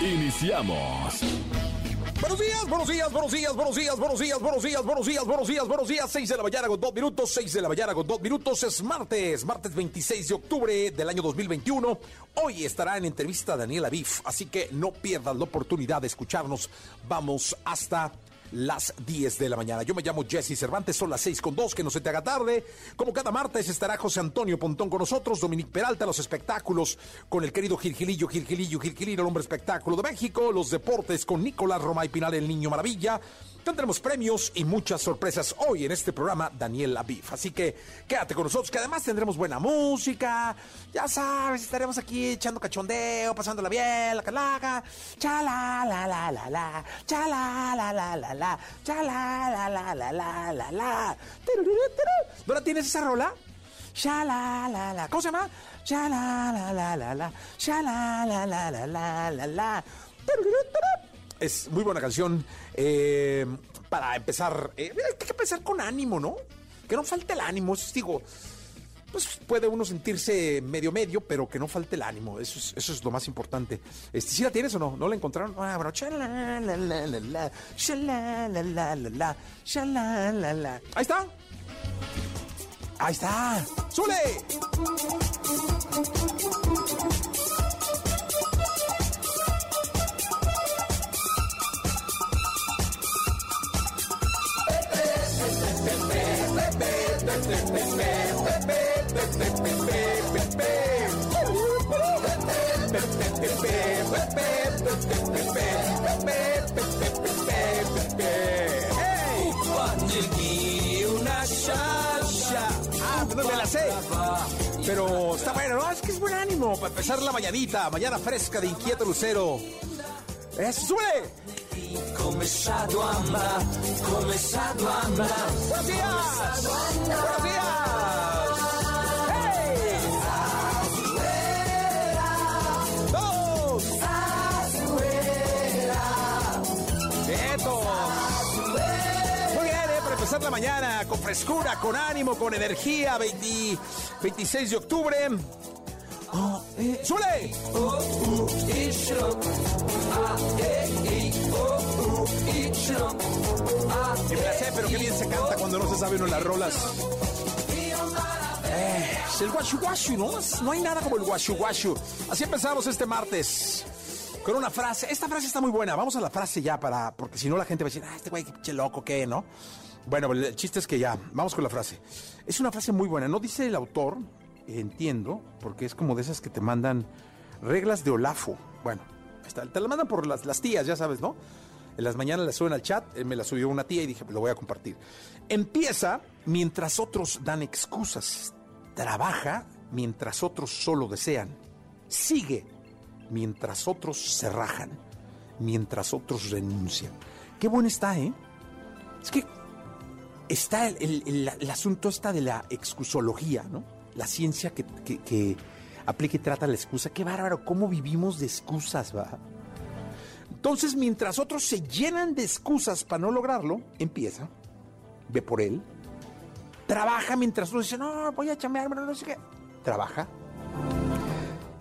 Iniciamos. Buenos días, buenos días, buenos días, buenos días, buenos días, buenos días, buenos días, buenos días, buenos días. 6 de la mañana con 2 minutos, 6 de la mañana con 2 minutos. Es martes, martes 26 de octubre del año 2021. Hoy estará en entrevista Daniela Aviv, así que no pierdas la oportunidad de escucharnos. Vamos hasta las 10 de la mañana. Yo me llamo Jesse Cervantes, son las 6 con 2, que no se te haga tarde. Como cada martes estará José Antonio Pontón con nosotros, Dominique Peralta, los espectáculos con el querido Gilgilillo, Gilgilillo, Gilgilillo, el hombre espectáculo de México, los deportes con Nicolás Roma y Pinal, el niño maravilla. Tendremos premios y muchas sorpresas hoy en este programa Daniel Aviv. Así que quédate con nosotros, que además tendremos buena música. Ya sabes, estaremos aquí echando cachondeo, pasándola bien, la calaga. Chala la la la la, chala la la la la, chala la la la la la la. ¿No la tienes esa rola? Shala la la. ¿Cómo se llama? Shala la la la la, shala la la la la la la. Es muy buena canción eh, para empezar. Eh, hay que empezar con ánimo, ¿no? Que no falte el ánimo. Eso es, digo, pues puede uno sentirse medio medio, pero que no falte el ánimo. Eso es, eso es lo más importante. Este, ¿Sí la tienes o no? ¿No la encontraron? Ah, bueno. Ahí está. Ahí está. ¡Sule! Pero está bueno, ¿no? Es que es buen ánimo para empezar la mañanita, mañana fresca de inquieto lucero. ¡Eso! Começado a amar, começado a amar. ¡Buenos días! ¡Buenos días! ¡Dos! Muy bien, ¿eh? Para empezar la mañana con frescura, con ánimo, con energía, 20 26 de octubre. Oh, eh, ¡Súbele! La sé, pero qué bien se canta cuando no se sabe uno las rolas. Eh, es el guashu guashu, ¿no? No hay nada como el guashu guashu. Así empezamos este martes. Con una frase. Esta frase está muy buena. Vamos a la frase ya para. Porque si no la gente va a decir, ah, este güey, qué pinche loco, ¿qué, no? Bueno, el chiste es que ya. Vamos con la frase. Es una frase muy buena. No dice el autor, entiendo, porque es como de esas que te mandan reglas de Olafo. Bueno, está, te la mandan por las, tías, ya sabes, ¿no? En las mañanas la suben al chat, eh, me la subió una tía y dije, lo voy a compartir. Empieza mientras otros dan excusas. Trabaja mientras otros solo desean. Sigue mientras otros se rajan. Mientras otros renuncian. Qué bueno está, ¿eh? Es que está el, asunto de la excusología, ¿no? La ciencia que, aplica y trata la excusa. Qué bárbaro, cómo vivimos de excusas, va. Entonces, mientras otros se llenan de excusas para no lograrlo, empieza, ve por él, trabaja mientras otros dicen, no, voy a chambear, no sé qué. Trabaja.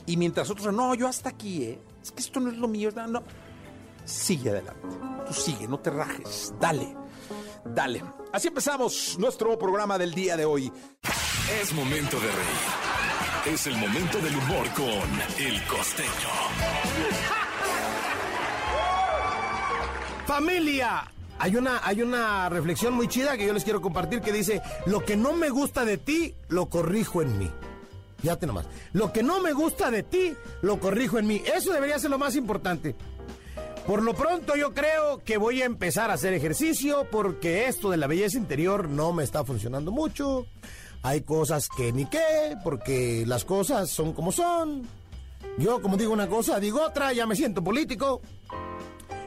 Y mientras otros, no, yo hasta aquí, ¿eh? Es que esto no es lo mío, no. Sigue adelante. Tú sigue, no te rajes. Dale, dale. Así empezamos nuestro programa del día de hoy. Es momento de reír. Es el momento del humor con El Costeño. Familia, hay una, hay una reflexión muy chida que yo les quiero compartir que dice, lo que no me gusta de ti, lo corrijo en mí. Fíjate nomás, lo que no me gusta de ti, lo corrijo en mí. Eso debería ser lo más importante. Por lo pronto yo creo que voy a empezar a hacer ejercicio porque esto de la belleza interior no me está funcionando mucho. Hay cosas que ni qué, porque las cosas son como son. Yo, como digo una cosa, digo otra, ya me siento político.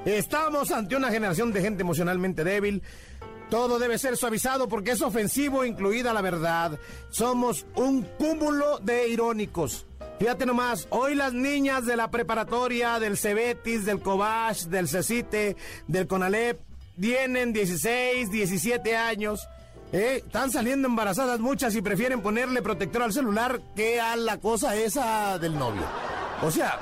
Estamos ante una generación de gente emocionalmente débil. Todo debe ser suavizado porque es ofensivo, incluida la verdad. Somos un cúmulo de irónicos. Fíjate nomás, hoy las niñas de la preparatoria, del Cebetis, del Cobach, del Cecite, del Conalep, tienen 16, 17 años. ¿eh? Están saliendo embarazadas muchas y prefieren ponerle protector al celular que a la cosa esa del novio. O sea,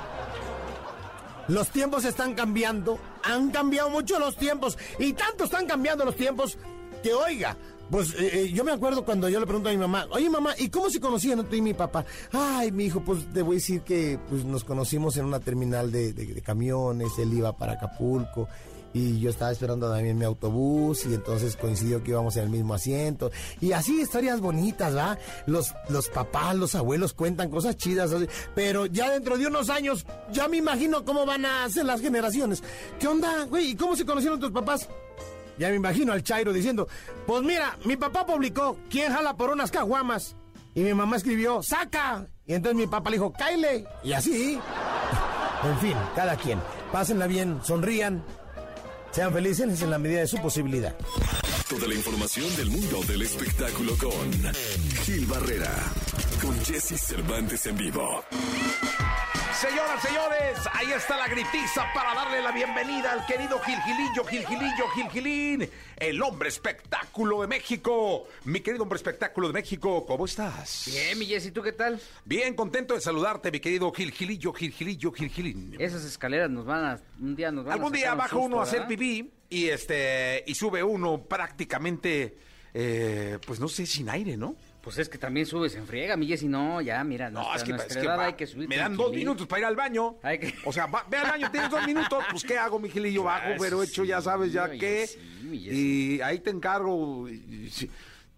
los tiempos están cambiando, han cambiado mucho los tiempos y tanto están cambiando los tiempos que oiga. Pues eh, eh, yo me acuerdo cuando yo le pregunto a mi mamá, oye mamá, ¿y cómo se conocían tú y mi papá? Ay, mi hijo, pues te voy a decir que pues, nos conocimos en una terminal de, de- de camiones, él iba para Acapulco y yo estaba esperando también mi autobús y entonces coincidió que íbamos en el mismo asiento. Y así historias bonitas, ¿va? Los, los papás, los abuelos cuentan cosas chidas, así, pero ya dentro de unos años ya me imagino cómo van a ser las generaciones. ¿Qué onda, güey? ¿Y cómo se conocieron tus papás? Ya me imagino al Chairo diciendo, pues mira, mi papá publicó, ¿quién jala por unas caguamas? Y mi mamá escribió, ¡saca! Y entonces mi papá le dijo, ¡cáile! Y así. En fin, cada quien. Pásenla bien, sonrían, sean felices en la medida de su posibilidad. Toda la información del mundo del espectáculo con Gil Barrera, con Jesse Cervantes en vivo. Señoras, señores, ahí está la gritiza para darle la bienvenida al querido Gilgilillo, Gilgilillo, Gilgilín, el hombre espectáculo de México. Mi querido hombre espectáculo de México, ¿cómo estás? Bien, mi Jessy, ¿tú qué tal? Bien, contento de saludarte, mi querido Gilgilillo, Gilgilillo, Gilgilín. Esas escaleras nos van a... Un día nos van Algún a día un baja susto, uno a hacer pipí y este y sube uno prácticamente, eh, pues no sé, sin aire, ¿no? Pues es que también subes en friega, mi Jessy. No, ya, mira, No, nuestra, es que, nuestra es que edad va- hay que subir me dan dos minutos para ir al baño. Hay que- O sea, va- ve al baño, tienes dos minutos. Pues, ¿qué hago, mi Gilillo? Bajo, Ah, pero eso hecho, ya sabes, ya qué. sí, y ahí te encargo. y- y- sí.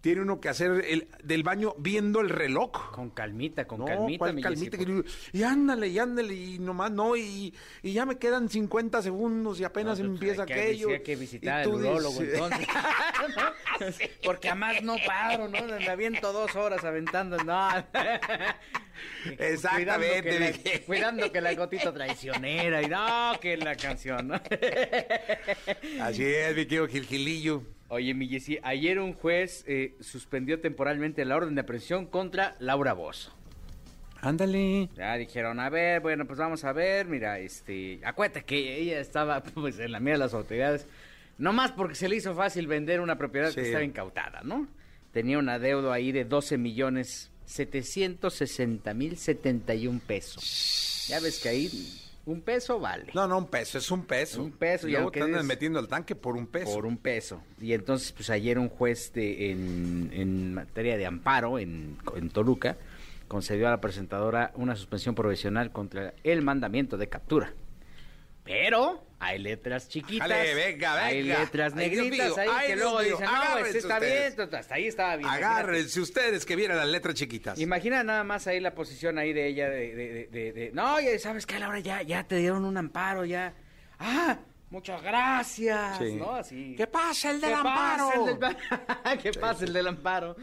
Tiene uno que hacer el, del baño viendo el reloj. Con calmita, con No, calmita, ¿cuál mi calmita. Gilillo? Y ándale, y ándale, y nomás no, y, y ya me quedan 50 segundos y apenas No, pues, empieza que- aquello. Hay que visitar al urólogo, dices- entonces. Porque además no paro, ¿no? Me aviento dos horas aventando, no. Exactamente, Cuidando que, la, cuidando que la gotita traicionera y no, que la canción, ¿no? Así es, mi querido Gilgilillo. Oye, mi Jessy, ayer un juez eh, suspendió temporalmente la orden de aprehensión contra Laura Bozo. Ándale. Ya dijeron, a ver, bueno, pues vamos a ver, mira, este, acuérdate que ella estaba pues en la mira de las autoridades, no más porque se le hizo fácil vender una propiedad Sí. que estaba incautada, ¿no? Tenía un adeudo ahí de 12 millones 760 mil 71 pesos. Ya ves que ahí un peso vale. No, no, un peso, es un peso. Un peso, y luego te andan metiendo al tanque por un peso. Por un peso. Y entonces, pues ayer un juez de- en, en materia de amparo en, en Toluca concedió a la presentadora una suspensión provisional contra el mandamiento de captura. Pero hay letras chiquitas. Ájale, venga, Hay venga. letras negritas ahí que luego dicen, no, este está ustedes. bien, hasta ahí estaba bien. imagínate. Agárrense ustedes que vieran las letras chiquitas. Imagina nada más ahí la posición ahí de ella de, de, de- de- de- no, ya sabes que Laura ya, ya te dieron un amparo, ya. Ah, muchas gracias, Sí. ¿no? Así. ¿Qué pasa, el del ¿Qué pasa, amparo? el del- ¿Qué pasa el del amparo?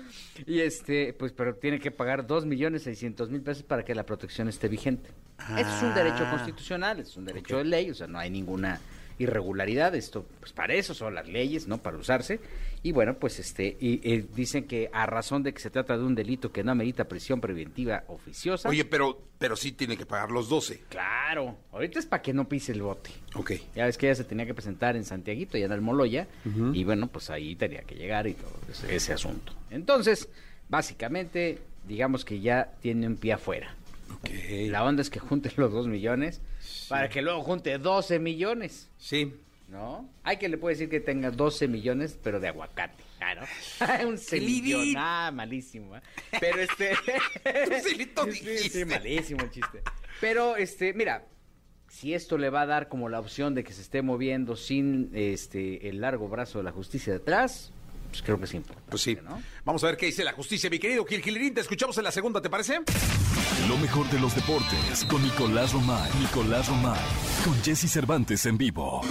Y este, pues, pero tiene que pagar dos millones seiscientos mil pesos para que la protección esté vigente. Eso es un derecho Ah. constitucional, es un derecho de ley, o sea, no hay ninguna irregularidad. Esto, pues, para eso son las leyes, ¿no? Para usarse. Y bueno, pues, este, y, eh, dicen que a razón de que se trata de un delito que no amerita prisión preventiva oficiosa. Oye, pero, pero sí tiene que pagar los 12. claro, ahorita es para que no pise el bote. Ok. Ya ves que ella se tenía que presentar en Santiaguito y en Almoloya. Y bueno, pues ahí tenía que llegar y todo ese, ese asunto. Entonces, básicamente, digamos que ya tiene un pie afuera. Ok. La onda es que junte los dos millones para que luego junte 12 millones. Sí. ¿No? Hay que le puede decir que tenga 12 millones, pero de aguacate. Claro. un semillón. Ah, malísimo. ¿eh? Pero este. Facilito Sí, sí, malísimo el chiste. Pero, este, mira, si esto le va a dar como la opción de que se esté moviendo sin este el largo brazo de la justicia detrás, pues creo que es importante. Pues sí. ¿no? Vamos a ver qué dice la justicia, mi querido Gil Gilirín. Te escuchamos en la segunda, ¿te parece? Lo mejor de los deportes con Nicolás Romay. Nicolás Romay. Con Jesse Cervantes en vivo.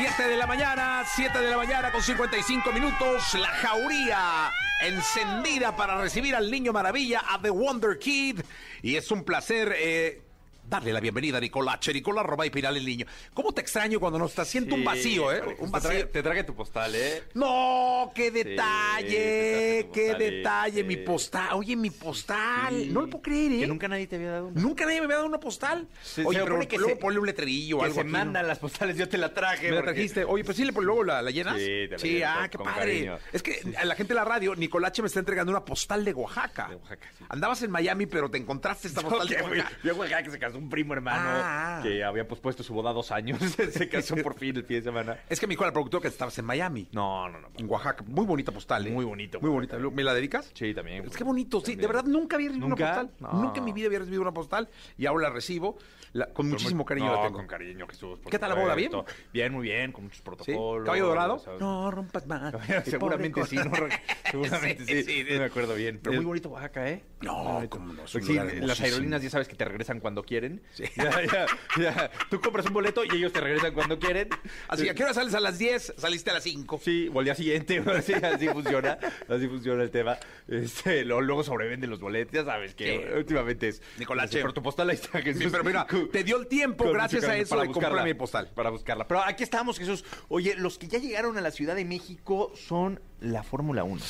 7 de la mañana, 7 de la mañana con 55 minutos. La jauría encendida para recibir al niño maravilla, a The Wonder Kid. Y es un placer eh, darle la bienvenida a Nicolache. Nicolás Roba y Piral el niño. ¿Cómo te extraño cuando nos está haciendo un vacío, eh? Un Te traje, vacío. te traje tu postal, ¿eh? No, qué detalle, qué detalle, mi postal. Oye, mi postal. No lo puedo creer, ¿eh? Que nunca nadie te había dado una. Nunca nadie me había dado una postal. Se- Oye, se pero que luego se- ponle un letrerillo o Que algo se aquí, ¿no? mandan las postales, yo te la traje. Me la porque- trajiste. Oye, pues sí, le- luego la, la llenas. Sí, te la Sí, ah, qué padre. cariño. Es que a la gente de la radio, Nicolache me está entregando una postal de Oaxaca. De Oaxaca, sí. Andabas en Miami, pero te encontraste esta postal de Que Oaxaca. Yo Oaxaca que se casó un primo hermano Ah. que había pospuesto su boda dos años. se casó por fin el fin de semana. Es que me dijo el productor que estabas en Miami. No, no, no. En Oaxaca. Muy bonita postal, ¿eh? Muy bonito, Muy bonita. ¿Me la dedicas? Sí, también. Es que bonito, sí. De verdad, nunca había recibido ¿Nunca? una postal. No. Nunca en mi vida había recibido una postal y ahora la recibo. La- con muchísimo cariño no, la tengo. con cariño, Jesús. ¿Qué tal la boda? supuesto. Bien, muy bien, con muchos ¿Sí? protocolos. ¿Caballo dorado? ¿sabes? No rompas más. Seguramente sí, no, seguramente sí, Sí, sí. no me acuerdo bien. Pero muy bonito Oaxaca, ¿eh? No, cómo no, Pues sí, las aerolíneas ya sabes que te regresan cuando quieren. Sí. Ya, ya, ya. Tú compras un boleto y ellos te regresan cuando quieren. Así que, ¿a qué hora sales a las 10? Saliste a las 5. Sí, o al día siguiente, así, así funciona, así funciona el tema. Este, luego, sobrevenden los boletos, ya sabes que Sí. últimamente es. Nicolache. Por tu postal ahí está Jesús. Sí, pero mira, te dio el tiempo Con gracias a eso para de comprar buscarla, mi postal. Para buscarla. Pero aquí estamos, Jesús. Oye, los que ya llegaron a la Ciudad de México son la Fórmula 1.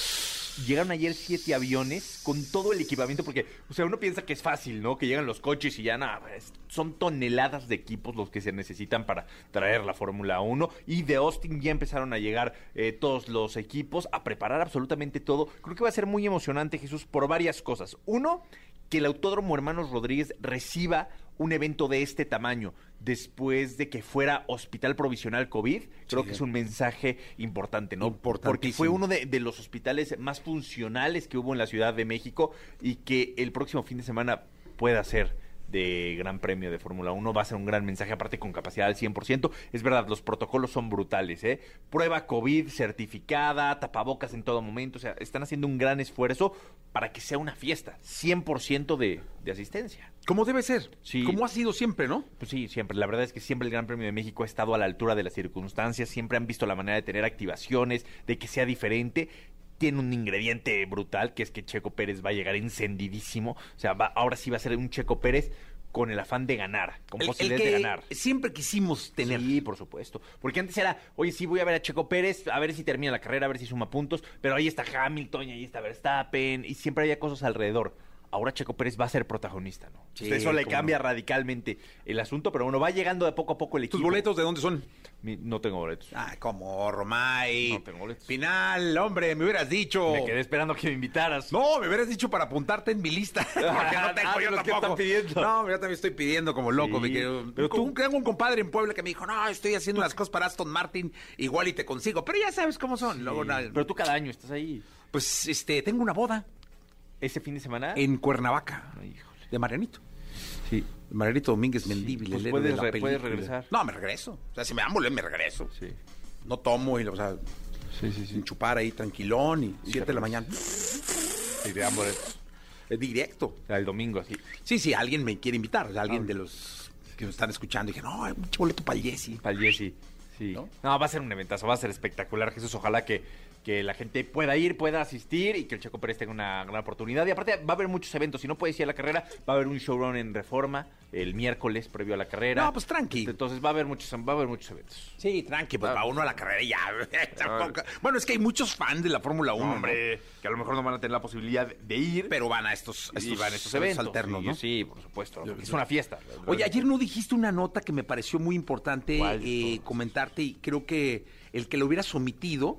Llegaron ayer siete aviones con todo el equipamiento, porque, o sea, uno piensa que es fácil, ¿no? Que llegan los coches y ya nada, son toneladas de equipos los que se necesitan para traer la Fórmula 1. Y de Austin ya empezaron a llegar eh, todos los equipos a preparar absolutamente todo. Creo que va a ser muy emocionante, Jesús, por varias cosas. Uno, que el Autódromo Hermanos Rodríguez reciba un evento de este tamaño después de que fuera hospital provisional COVID, creo que es un mensaje importante, ¿no? Porque fue uno de, de los hospitales más funcionales que hubo en la Ciudad de México y que el próximo fin de semana pueda ser de Gran Premio de Fórmula 1 va a ser un gran mensaje, aparte con capacidad al 100%. Es verdad, los protocolos son brutales, ¿eh? Prueba COVID certificada, tapabocas en todo momento, o sea, están haciendo un gran esfuerzo para que sea una fiesta, 100% de, de asistencia. Como debe ser. Sí. Como ha sido siempre, ¿no? Pues sí, siempre. La verdad es que siempre el Gran Premio de México ha estado a la altura de las circunstancias. Siempre han visto la manera de tener activaciones, de que sea diferente. Tiene un ingrediente brutal, que es que Checo Pérez va a llegar encendidísimo. O sea, va- ahora sí va a ser un Checo Pérez con el afán de ganar, con El, el posibilidades que de ganar. siempre quisimos tener. Sí, por supuesto. Porque antes era, oye, sí, voy a ver a Checo Pérez, a ver si termina la carrera, a ver si suma puntos, pero ahí está Hamilton y ahí está Verstappen, y siempre había cosas alrededor. Ahora Checo Pérez va a ser protagonista, ¿no? Sí, Eso le cambia no. radicalmente el asunto, pero bueno, va llegando de poco a poco el equipo. ¿Tus boletos de dónde son? Mi- no tengo boletos. Ah, como Romay. No tengo boletos. Final, hombre, me hubieras dicho. Me quedé esperando que me invitaras. No, me hubieras dicho para apuntarte en mi lista. Porque no tengo Ah, yo los que tampoco. están pidiendo. No, yo también estoy pidiendo como loco. Sí, me quiero- pero tú- Un- Tengo un compadre en Puebla que me dijo, no, estoy haciendo las cosas para Aston Martin, igual y te consigo. Pero ya sabes cómo son. Luego, Pero tú cada año estás ahí. Pues, este, tengo una boda ¿Ese fin de semana? en Cuernavaca. Ay, híjole. De Marianito. Sí. Marianito Domínguez Mendíbil, pues el puedes de la re- película. puedes regresar. No, me regreso. O sea, si me amo, me regreso. Sí. No tomo y, o sea, Sí, sí, sin chupar ahí tranquilón y siete de la mañana. Dan boletos. Es directo. O sea, El domingo, así. Sí, sí, alguien me quiere invitar. o sea, Ah. alguien de los que nos están escuchando. Y dije, no, hay un boleto para el Jesse. Para el Jesse. Sí. ¿No? ¿No? va a ser un eventazo, va a ser espectacular, Jesús. Ojalá que, que la gente pueda ir, pueda asistir y que el Checo Pérez tenga una gran oportunidad. Y aparte, va a haber muchos eventos. Si no puedes ir a la carrera, va a haber un showrun en Reforma el miércoles previo a la carrera. No, pues tranqui. Entonces va a haber muchos, va a haber muchos eventos. Sí, tranqui, pues Ah. va uno a la carrera y ya. Tampoco- Bueno, es que hay muchos fans de la Fórmula 1, Hombre, que a lo mejor no van a tener la posibilidad de ir, Pero van a estos, estos, van a estos eventos alternos, sí, ¿no? Sí, por supuesto. es una fiesta. Oye, ayer no dijiste una nota que me pareció muy importante eh, comentarte y creo que el que lo hubieras omitido,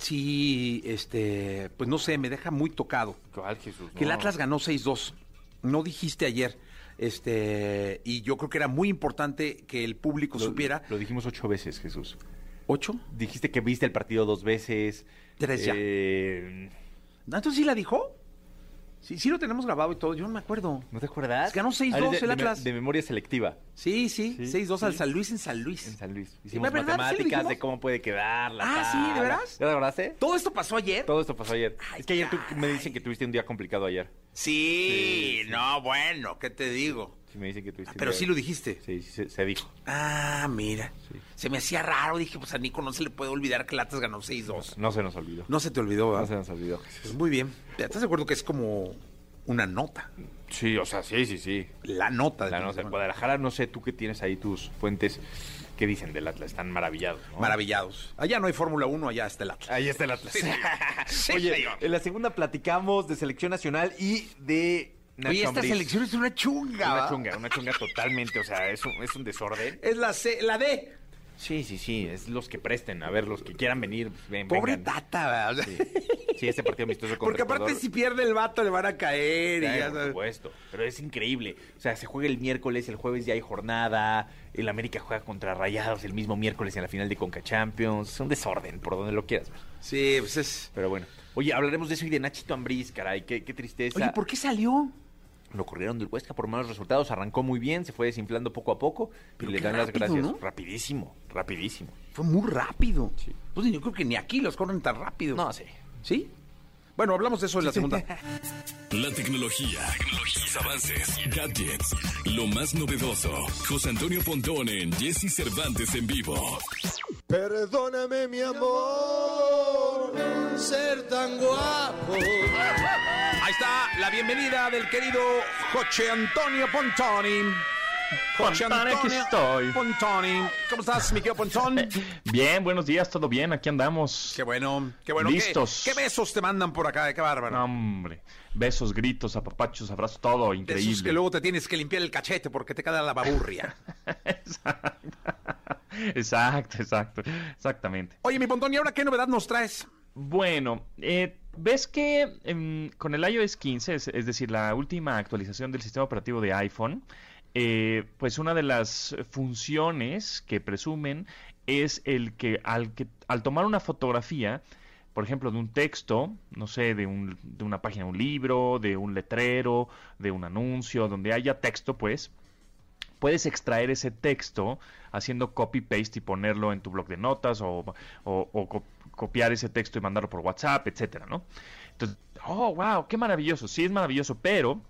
sí, este, pues no sé, me deja muy tocado. ¿Cuál, Jesús? Que el. Atlas ganó 6-2. No dijiste ayer. Este, y yo creo que era muy importante que el público Lo- supiera. Lo dijimos ocho veces, Jesús. ¿Ocho? Dijiste que viste el partido dos veces. Tres ya. Eh, ¿No, ¿Entonces sí la dijo? Sí, sí lo tenemos grabado y todo. Yo no me acuerdo. ¿No te acuerdas? Ganó 6-2 Ah, de- el Atlas. De, memoria selectiva. Sí, sí, Sí, 6-2 al. San Luis en San Luis. En San Luis. ¿de Hicimos matemáticas de cómo puede quedar la Ah, sí, ¿de veras? ¿Ya te acordaste? ¿Todo esto pasó ayer? Todo esto pasó ayer. Ay, es que ayer tú me dicen que tuviste un día complicado ayer. Sí, no, bueno, ¿qué te digo? Sí me dicen que tuviste Pero idea. sí lo dijiste. Sí, sí, se, se dijo. Ah, mira. Sí. Se me hacía raro. Dije, pues a Nico no se le puede olvidar que Latas ganó 6-2. No se nos olvidó. No se te olvidó, No ¿verdad? se nos olvidó. Pues muy bien. ¿Estás de acuerdo que es como una nota? Sí, o sea, sí, sí, sí. La nota de La no sé, Guadalajara, no sé, tú que tienes ahí tus fuentes, ¿qué dicen del Atlas? Están maravillados, ¿no? Maravillados. Allá no hay Fórmula 1, allá está el Atlas. Ahí está el Atlas. Sí. Sí, Oye, en la segunda platicamos de selección nacional y de Nacho Oye, esta Ambriz. selección es una chunga. Una ¿va? chunga, una chunga totalmente, o sea, es un, es un desorden. Es la C, la D. Sí, sí, sí, es los que presten, a ver, los que quieran venir, ven, Pobre vengan. Tata, ¿verdad? Sí. Sí, este partido amistoso con Porque aparte Ecuador- si pierde el vato le van a caer y Ya, ya por sabes. supuesto. Pero es increíble. O sea, se juega el miércoles, el jueves ya hay jornada. El América juega contra Rayados el mismo miércoles en la final de Conca Champions. Es un desorden, por donde lo quieras ver. Sí, pues es... Pero bueno. Oye, hablaremos de eso y de Nachito Ambriz, caray. Qué, qué tristeza. Oye, ¿por qué salió? Lo corrieron del Huesca por malos resultados. Arrancó muy bien, se fue desinflando poco a poco. Pero y le dan las gracias. ¿no? Rapidísimo, rapidísimo. Fue muy rápido. Sí. Pues yo creo que ni aquí los corren tan rápido. No, sí. ¿Sí? Bueno, hablamos de eso en la segunda. La tecnología, sus avances, gadgets, lo más novedoso. José Antonio Pontón en Jesse Cervantes en vivo. Perdóname, mi amor, ser tan guapo. Ahí está la bienvenida del querido José Antonio Pontoni. José Pontoni, aquí estoy. Pontoni. ¿Cómo estás, mi querido Pontón? Bien, buenos días, todo bien, aquí andamos. Qué bueno, qué bueno. Listos. ¿Qué, qué besos te mandan por acá? Qué bárbaro. No, hombre, besos, gritos, apapachos, abrazos, todo increíble. esos que luego te tienes que limpiar el cachete porque te queda la baburria. exacto, exacto, exactamente. Oye, mi Pontón, ¿y ahora qué novedad nos traes? Bueno, eh, ves que em, con el iOS 15, es, es decir, la última actualización del sistema operativo de iPhone, eh, pues una de las funciones que presumen es el que al, que al tomar una fotografía, por ejemplo, de un texto, no sé, de, un- de una página de un libro, de un letrero, de un anuncio, donde haya texto, pues, puedes extraer ese texto haciendo copy-paste y ponerlo en tu blog de notas o, o- o co- copiar ese texto y mandarlo por WhatsApp, etcétera, ¿no? Entonces, oh, wow, qué maravilloso, sí es maravilloso, pero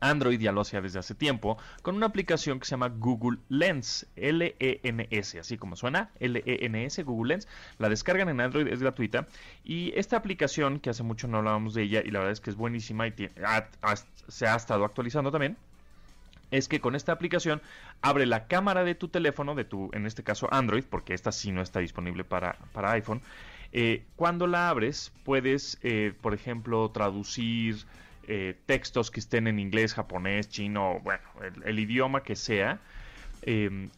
Android ya lo hacía desde hace tiempo con una aplicación que se llama Google Lens, L-E-N-S, así como suena, L-E-N-S, Google Lens. La descargan en Android, es gratuita. Y esta aplicación, que hace mucho no hablábamos de ella, y la verdad es que es buenísima y se ha estado actualizando también, es que con esta aplicación abre la cámara de tu teléfono, de tu, en este caso Android, porque esta sí no está disponible para, para iPhone. Eh, cuando la abres, puedes, eh, por ejemplo, traducir eh, textos que estén en inglés, japonés, chino, bueno, el, idioma que sea.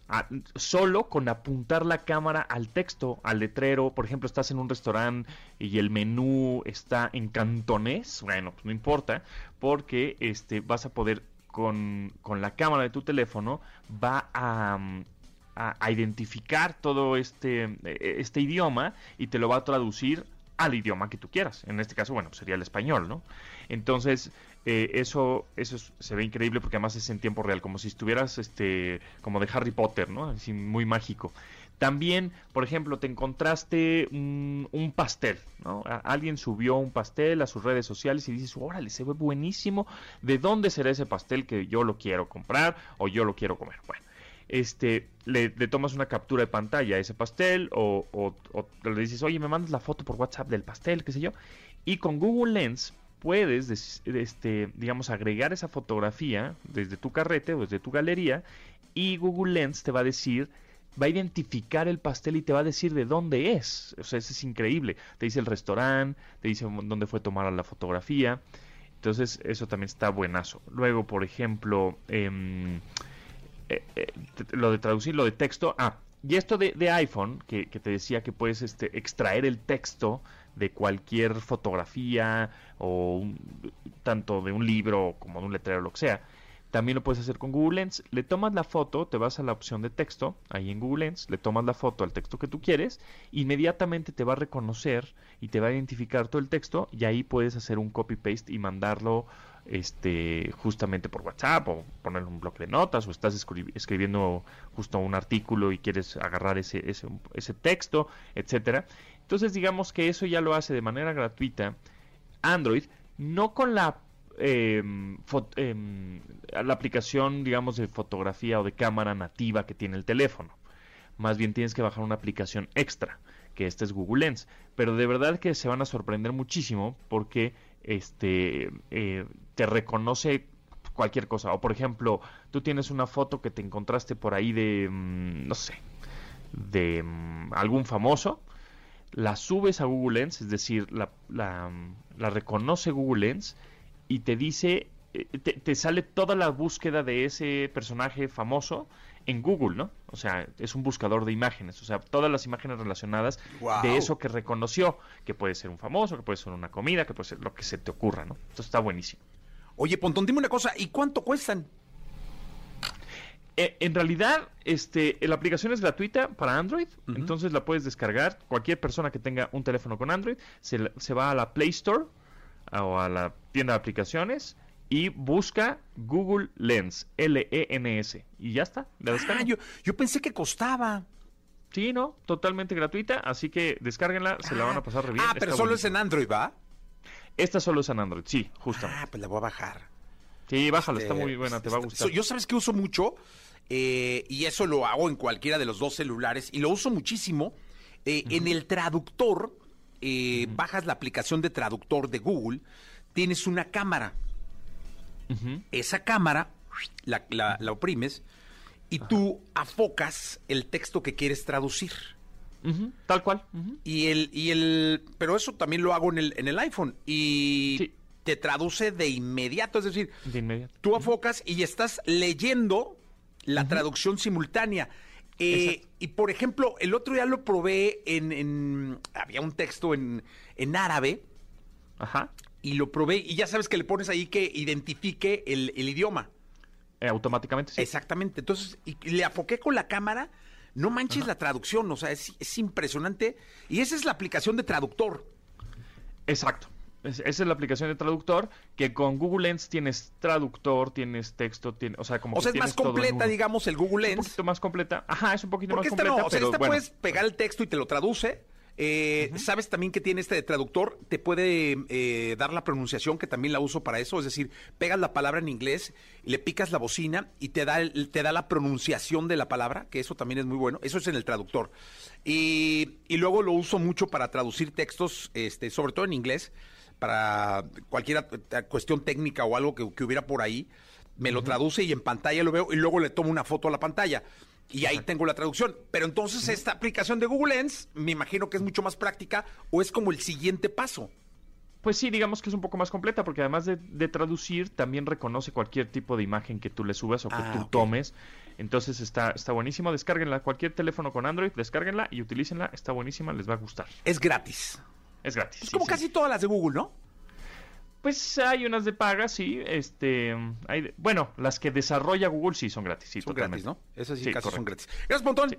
a- solo con apuntar la cámara al texto, al letrero, por ejemplo, estás en un restaurante y el menú está en cantonés, bueno, pues no importa, porque este vas a poder con, con la cámara de tu teléfono va a, mm, a- identificar todo este, eh, este idioma y te lo va a traducir al idioma que tú quieras. En este caso, bueno, sería el español, ¿no? Entonces, eh, eso, eso es- se ve increíble porque además es en tiempo real, como si estuvieras, este, como de Harry Potter, ¿no? Así muy mágico. También, por ejemplo, te encontraste un, pastel, ¿no? Alguien subió un pastel a sus redes sociales y dices, órale, se ve buenísimo. ¿De dónde será ese pastel que yo lo quiero comprar o yo lo quiero comer? Bueno, este, le, le tomas una captura de pantalla a ese pastel o, o- o le dices, oye, me mandas la foto por WhatsApp del pastel, qué sé yo. Y con Google Lens puedes, des- este, digamos, agregar esa fotografía desde tu carrete o desde tu galería y Google Lens te va a decir, va a identificar el pastel y te va a decir de dónde es. O sea, eso es increíble. Te dice el restaurante, te dice dónde fue tomada la fotografía. Entonces, eso también está buenazo. Luego, por ejemplo, em, eh, eh, lo de traducir, lo de texto. Ah, y esto de, de iPhone, que, que te decía que puedes este, extraer el texto de cualquier fotografía o un- tanto de un libro como de un letrero, lo que sea. También lo puedes hacer con Google Lens. Le tomas la foto, te vas a la opción de texto, ahí en Google Lens, le tomas la foto al texto que tú quieres, inmediatamente te va a reconocer y te va a identificar todo el texto y ahí puedes hacer un copy-paste y mandarlo este justamente por WhatsApp o ponerle un bloque de notas o estás escri- escribiendo justo un artículo y quieres agarrar ese, ese, ese texto, etcétera. Entonces digamos que eso ya lo hace de manera gratuita Android, no con la em, em, la aplicación, digamos, de fotografía o de cámara nativa que tiene el teléfono. Más bien tienes que bajar una aplicación extra, que esta es Google Lens. Pero de verdad que se van a sorprender muchísimo porque este eh, te reconoce cualquier cosa. O por ejemplo, tú tienes una foto que te encontraste por ahí de, mm, no sé, de mm, algún famoso, la subes a Google Lens, es decir, la, la, la reconoce Google Lens y te dice, eh, te, te sale toda la búsqueda de ese personaje famoso en Google, ¿no? O sea, es un buscador de imágenes, o sea, todas las imágenes relacionadas de eso que reconoció, que puede ser un famoso, que puede ser una comida, que puede ser lo que se te ocurra, ¿no? Entonces está buenísimo. Oye, Pontón, dime una cosa, ¿y cuánto cuestan? Eh, en realidad, este, la aplicación es gratuita para Android, entonces la puedes descargar. Cualquier persona que tenga un teléfono con Android se, se va a la Play Store a- o a la tienda de aplicaciones y busca Google Lens, L-E-N-S, y ya está, la descarga. Ah, yo, yo pensé que costaba. Sí, no, totalmente gratuita, así que descárguenla, se la van a pasar re bien. Ah, está pero solo es en Android, ¿va? Esta solo es en Android, sí, justamente. Ah, pues la voy a bajar. Sí, bájala, está Este, muy buena, te va a está- gustar. Yo sabes que uso mucho, eh, y eso lo hago en cualquiera de los dos celulares, y lo uso muchísimo. eh, En el traductor, eh, bajas la aplicación de traductor de Google, tienes una cámara. Esa cámara la, la- la oprimes y tú afocas el texto que quieres traducir. Tal cual. Y el, y el, pero eso también lo hago en el, en el iPhone. Y Sí. te traduce de inmediato. Es decir, De inmediato. tú afocas y estás leyendo la traducción simultánea. Eh, y por ejemplo, el otro día lo probé en, en- había un texto en, en árabe Ajá. y lo probé y ya sabes que le pones ahí que identifique el, el idioma. Eh, automáticamente, sí. Exactamente. Entonces, y, y le afoqué con la cámara. No manches la traducción, o sea, es, es impresionante. Y esa es la aplicación de traductor. Exacto. Es- esa es la aplicación de traductor que con Google Lens tienes traductor, tienes texto, tiene, o sea, como O que sea, es más completa, digamos, el Google Un Lens. poquito más completa. Ajá, es un poquito Porque más esta completa, no, o sea, pero esta bueno. puedes pegar el texto y te lo traduce. Eh, Sabes también que tiene este de traductor, te puede eh, dar la pronunciación, que también la uso para eso, es decir, pegas la palabra en inglés, le picas la bocina y te da, el- te da la pronunciación de la palabra, que eso también es muy bueno, eso es en el traductor. Y, y luego lo uso mucho para traducir textos, este, sobre todo en inglés, para cualquier eh, cuestión técnica o algo que, que hubiera por ahí, me lo traduce y en pantalla lo veo y luego le tomo una foto a la pantalla. Y ahí tengo la traducción. Pero entonces esta aplicación de Google Lens, me imagino que es mucho más práctica o es como el siguiente paso. Pues sí, digamos que es un poco más completa, porque además de, de traducir, también reconoce cualquier tipo de imagen que tú le subas o que Ah, tú tomes. Entonces está, está buenísimo. Descárguenla. Cualquier teléfono con Android, descárguenla y utilícenla. Está buenísima, les va a gustar. Es gratis. Es gratis. Es sí, como sí. casi todas las de Google, ¿no? Pues hay unas de paga, sí. Este, hay bueno, las que desarrolla Google sí son gratis. Sí, Son totalmente. gratis, ¿no? Esas sí, casi son gratis. Gracias, Pontón.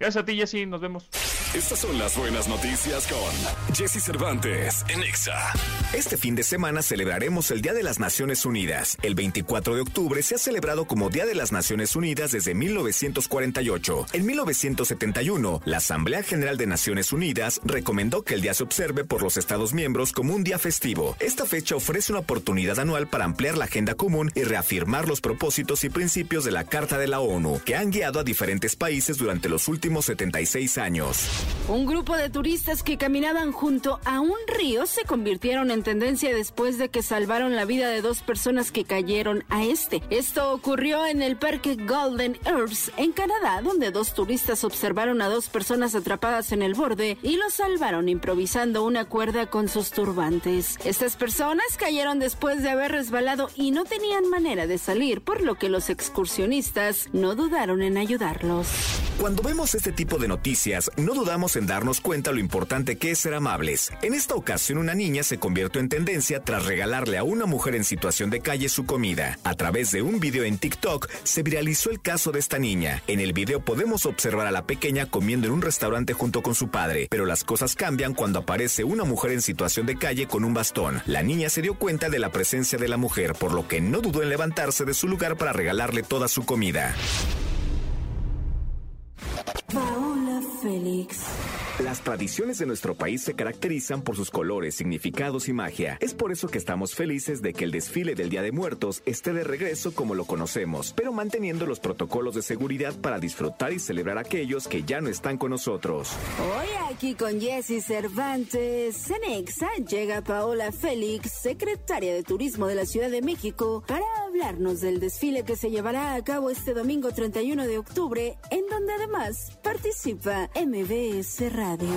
Gracias a ti, Jessy. Nos vemos. Estas son las buenas noticias con Jesse Cervantes en Exa. Este fin de semana celebraremos el Día de las Naciones Unidas. El 24 de octubre se ha celebrado como Día de las Naciones Unidas desde 1948. En 1971, la Asamblea General de Naciones Unidas recomendó que el día se observe por los Estados miembros como un día festivo. Esta fecha ofrece una oportunidad anual para ampliar la agenda común y reafirmar los propósitos y principios de la Carta de la ONU, que han guiado a diferentes países durante los últimos 76 años. Un grupo de turistas que caminaban junto a un río se convirtieron en tendencia después de que salvaron la vida de dos personas que cayeron a este. Esto ocurrió en el parque Golden Earth en Canadá, donde dos turistas observaron a dos personas atrapadas en el borde y los salvaron improvisando una cuerda con sus turbantes. Estas personas cayeron después de haber resbalado y no tenían manera de salir, por lo que los excursionistas no dudaron en ayudarlos. Cuando vemos este tipo de noticias, no dudamos en darnos cuenta lo importante que es ser amables. En esta ocasión, una niña se convirtió en tendencia tras regalarle a una mujer en situación de calle su comida. A través de un video en TikTok, se viralizó el caso de esta niña. En el video podemos observar a la pequeña comiendo en un restaurante junto con su padre, pero las cosas cambian cuando aparece una mujer en situación de calle con un bastón. La niña se dio cuenta de la presencia de la mujer, por lo que no dudó en levantarse de su lugar para regalarle toda su comida. Paola Félix. Las tradiciones de nuestro país se caracterizan por sus colores, significados y magia. Es por eso que estamos felices de que el desfile del Día de Muertos esté de regreso como lo conocemos, pero manteniendo los protocolos de seguridad para disfrutar y celebrar a aquellos que ya no están con nosotros. Hoy aquí con Jesse Cervantes, Cenexa, llega Paola Félix, secretaria de Turismo de la Ciudad de México, para hablarnos del desfile que se llevará a cabo este domingo 31 de octubre, en donde además participa MBS Radio.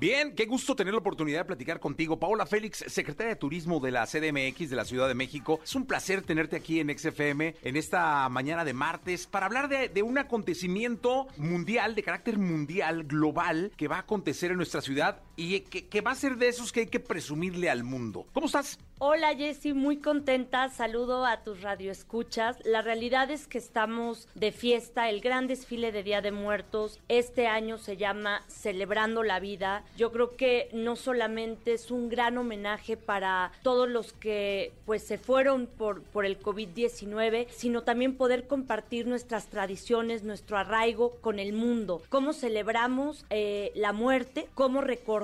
Bien, qué gusto tener la oportunidad de platicar contigo. Paola Félix, secretaria de Turismo de la CDMX de la Ciudad de México. Es un placer tenerte aquí en XFM en esta mañana de martes para hablar de, de un acontecimiento mundial, de carácter mundial, global, que va a acontecer en nuestra ciudad y que, que va a ser de esos que hay que presumirle al mundo. ¿Cómo estás? Hola Jessy, muy contenta. Saludo a tus radioescuchas. La realidad es que estamos de fiesta. El gran desfile de Día de Muertos este año se llama Celebrando la Vida. Yo creo que no solamente es un gran homenaje para todos los que pues se fueron por, por el COVID-19, sino también poder compartir nuestras tradiciones, nuestro arraigo con el mundo. Cómo celebramos eh, la muerte, cómo recordamos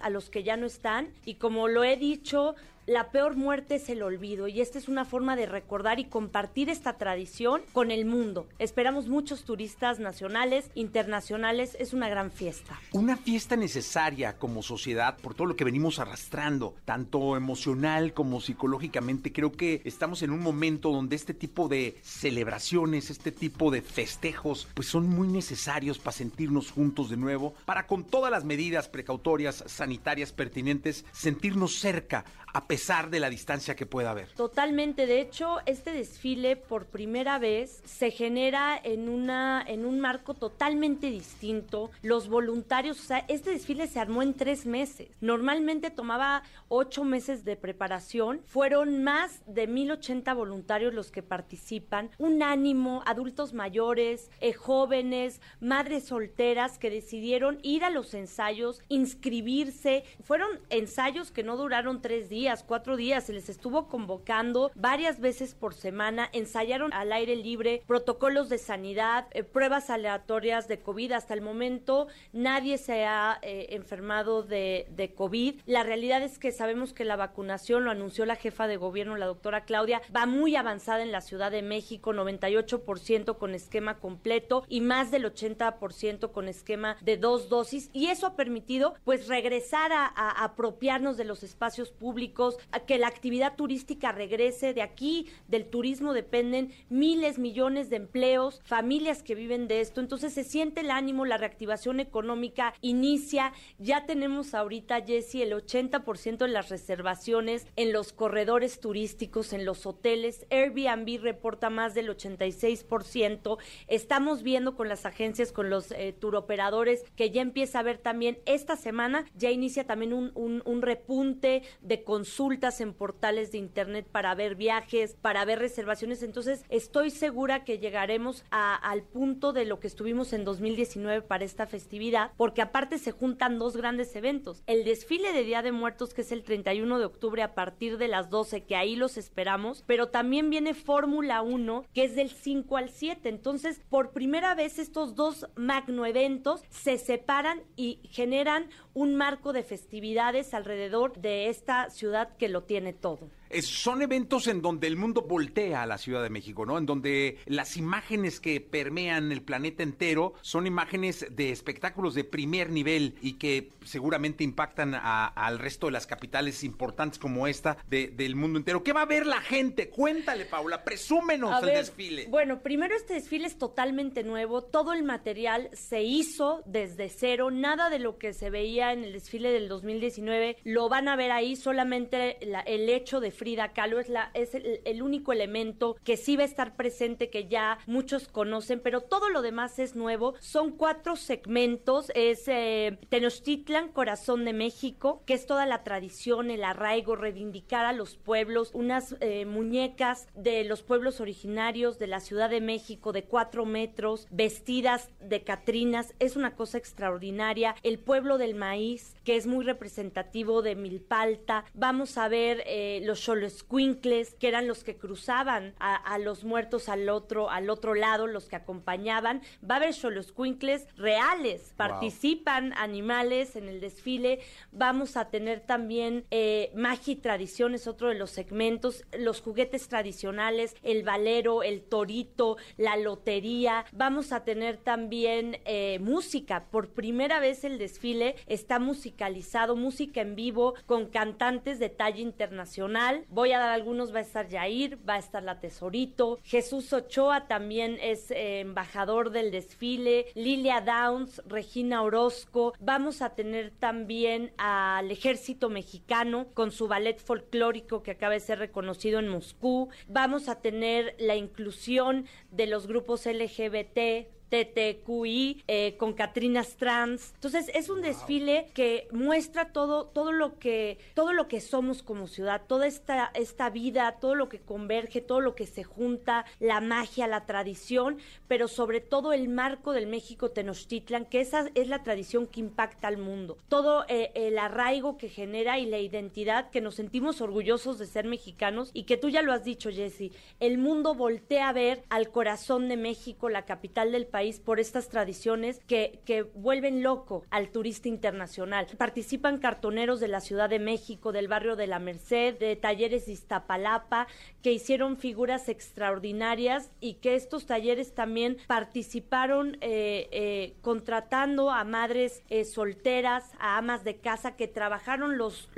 a los que ya no están y como lo he dicho, la peor muerte es el olvido y esta es una forma de recordar y compartir esta tradición con el mundo. Esperamos muchos turistas nacionales, internacionales, es una gran fiesta. Una fiesta necesaria como sociedad por todo lo que venimos arrastrando, tanto emocional como psicológicamente. Creo que estamos en un momento donde este tipo de celebraciones, este tipo de festejos, pues son muy necesarios para sentirnos juntos de nuevo, para con todas las medidas precautorias, sanitarias pertinentes, sentirnos cerca a pesar de la distancia que pueda haber. Totalmente, de hecho, este desfile por primera vez se genera en una en un marco totalmente distinto. Los voluntarios, o sea, este desfile se armó en tres meses. Normalmente tomaba ocho meses de preparación. Fueron más de 1080 voluntarios los que participan. Un ánimo, adultos mayores, eh, jóvenes, madres solteras que decidieron ir a los ensayos, inscribirse. Fueron ensayos que no duraron tres días, cuatro días. Se les estuvo convocando varias veces por semana. Ensayaron al aire libre, protocolos de sanidad, eh, pruebas aleatorias de COVID. Hasta el momento nadie se ha eh, enfermado de, COVID. La realidad es que sabemos que la vacunación, lo anunció la jefa de gobierno, la doctora Claudia, va muy avanzada en la Ciudad de México, 98% con esquema completo y más del 80% con esquema de dos dosis. Y eso ha permitido pues regresar a apropiarnos de los espacios públicos, que la actividad turística regrese. De aquí, del turismo, dependen miles, millones de empleos, familias que viven de esto. Entonces se siente el ánimo, la reactivación económica inicia. Ya tenemos ahorita, Jesse, el 80% de las reservaciones en los corredores turísticos, en los hoteles. Airbnb reporta más del 86%. Estamos viendo con las agencias, con los eh, turoperadores, que ya empieza a haber también esta semana, ya inicia también un, un, un repunte de en portales de internet para ver viajes, para ver reservaciones. Entonces, estoy segura que llegaremos al punto de lo que estuvimos en 2019 para esta festividad, porque aparte se juntan dos grandes eventos. El desfile de Día de Muertos, que es el 31 de octubre a partir de las 12, que ahí los esperamos, pero también viene Fórmula 1, que es del 5 al 7. Entonces, por primera vez estos dos magno eventos se separan y generan un marco de festividades alrededor de esta ciudad que lo tiene todo. Es- son eventos en donde el mundo voltea a la Ciudad de México, ¿no? En donde las imágenes que permean el planeta entero son imágenes de espectáculos de primer nivel y que seguramente impactan al resto de las capitales importantes como esta de- del mundo entero. ¿Qué va a ver la gente? Cuéntale, Paula, presúmenos A el ver, desfile. Bueno, primero este desfile es totalmente nuevo, todo el material se hizo desde cero, nada de lo que se veía en el desfile del 2019 lo van a ver ahí, solamente la- el hecho de Frida Kahlo es, el único elemento que sí va a estar presente, que ya muchos conocen, pero todo lo demás es nuevo. Son cuatro segmentos, es eh, Tenochtitlan, Corazón de México, que es toda la tradición, el arraigo, reivindicar a los pueblos, unas eh, muñecas de los pueblos originarios de la Ciudad de México de cuatro metros, vestidas de catrinas, es una cosa extraordinaria. El pueblo del maíz, que es muy representativo de Milpalta. Vamos a ver eh, los Xoloscuincles, que eran los que cruzaban a, a los muertos al otro, al otro lado, los que acompañaban. Va a haber Xoloscuincles reales, participan animales en el desfile. Vamos a tener también eh, magia y tradiciones, otro de los segmentos, los juguetes tradicionales, el valero, el torito, la lotería. Vamos a tener también eh, música. Por primera vez el desfile está musicalizado, música en vivo con cantantes de talla internacional. Voy a dar algunos, va a estar Yair, va a estar la Tesorito, Jesús Ochoa también es eh, embajador del desfile, Lilia Downs, Regina Orozco. Vamos a tener también al ejército mexicano con su ballet folclórico que acaba de ser reconocido en Moscú. Vamos a tener la inclusión de los grupos LGBT, TTQI, eh, con Catrinas Trans. Entonces es un desfile que muestra todo, todo lo que, todo lo que somos como ciudad, toda esta, esta vida, todo lo que converge, todo lo que se junta, la magia, la tradición, pero sobre todo el marco del México Tenochtitlan, que esa es la tradición que impacta al mundo. Todo eh, el arraigo que genera y la identidad que nos sentimos orgullosos de ser mexicanos y que tú ya lo has dicho, Jesse, el mundo voltea a ver al corazón de México, la capital del país, por estas tradiciones que, vuelven loco al turista internacional. Participan cartoneros de la Ciudad de México, del barrio de la Merced, de talleres de Iztapalapa, que hicieron figuras extraordinarias y que estos talleres también participaron eh, eh, contratando a madres eh, solteras, a amas de casa que trabajaron los,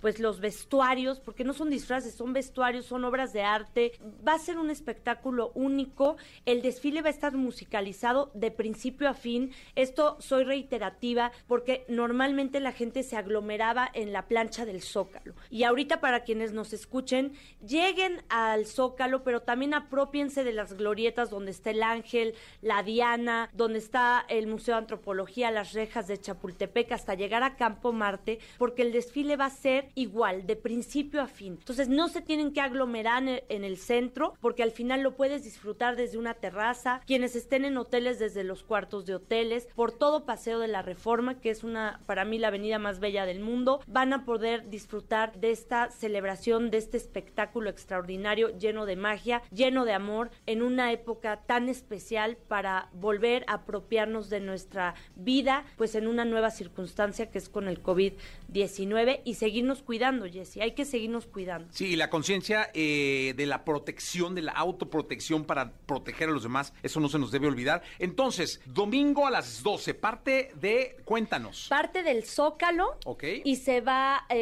pues los vestuarios, porque no son disfraces, son vestuarios, son obras de arte. Va a ser un espectáculo único. El desfile va a estar musicalizado de principio a fin. Esto soy reiterativa porque normalmente la gente se aglomeraba en la plancha del Zócalo. Y ahorita para quienes nos escuchen, lleguen al Zócalo, pero también apropiense de las glorietas donde está el Ángel, la Diana, donde está el Museo de Antropología, las rejas de Chapultepec, hasta llegar a Campo Marte, porque el desfile va a ser igual, de principio a fin. Entonces no se tienen que aglomerar en- el centro, porque al final lo puedes disfrutar desde una terraza, quienes estén en hoteles desde los cuartos de hoteles, por todo Paseo de la Reforma, que es una, para mí, la avenida más bella del mundo, van a poder disfrutar de esta celebración, de este espectáculo extraordinario, lleno de magia, lleno de amor, en una época tan especial para volver a apropiarnos de nuestra vida, pues en una nueva circunstancia que es con el COVID-19 y seguirnos cuidando, Jessy, hay que seguirnos cuidando. Sí, la conciencia eh, de la protección, de la autoprotección para proteger a los demás, eso no se nos debe olvidar. Entonces, domingo a las 12, parte de, cuéntanos. Parte del Zócalo Ok. y se va eh,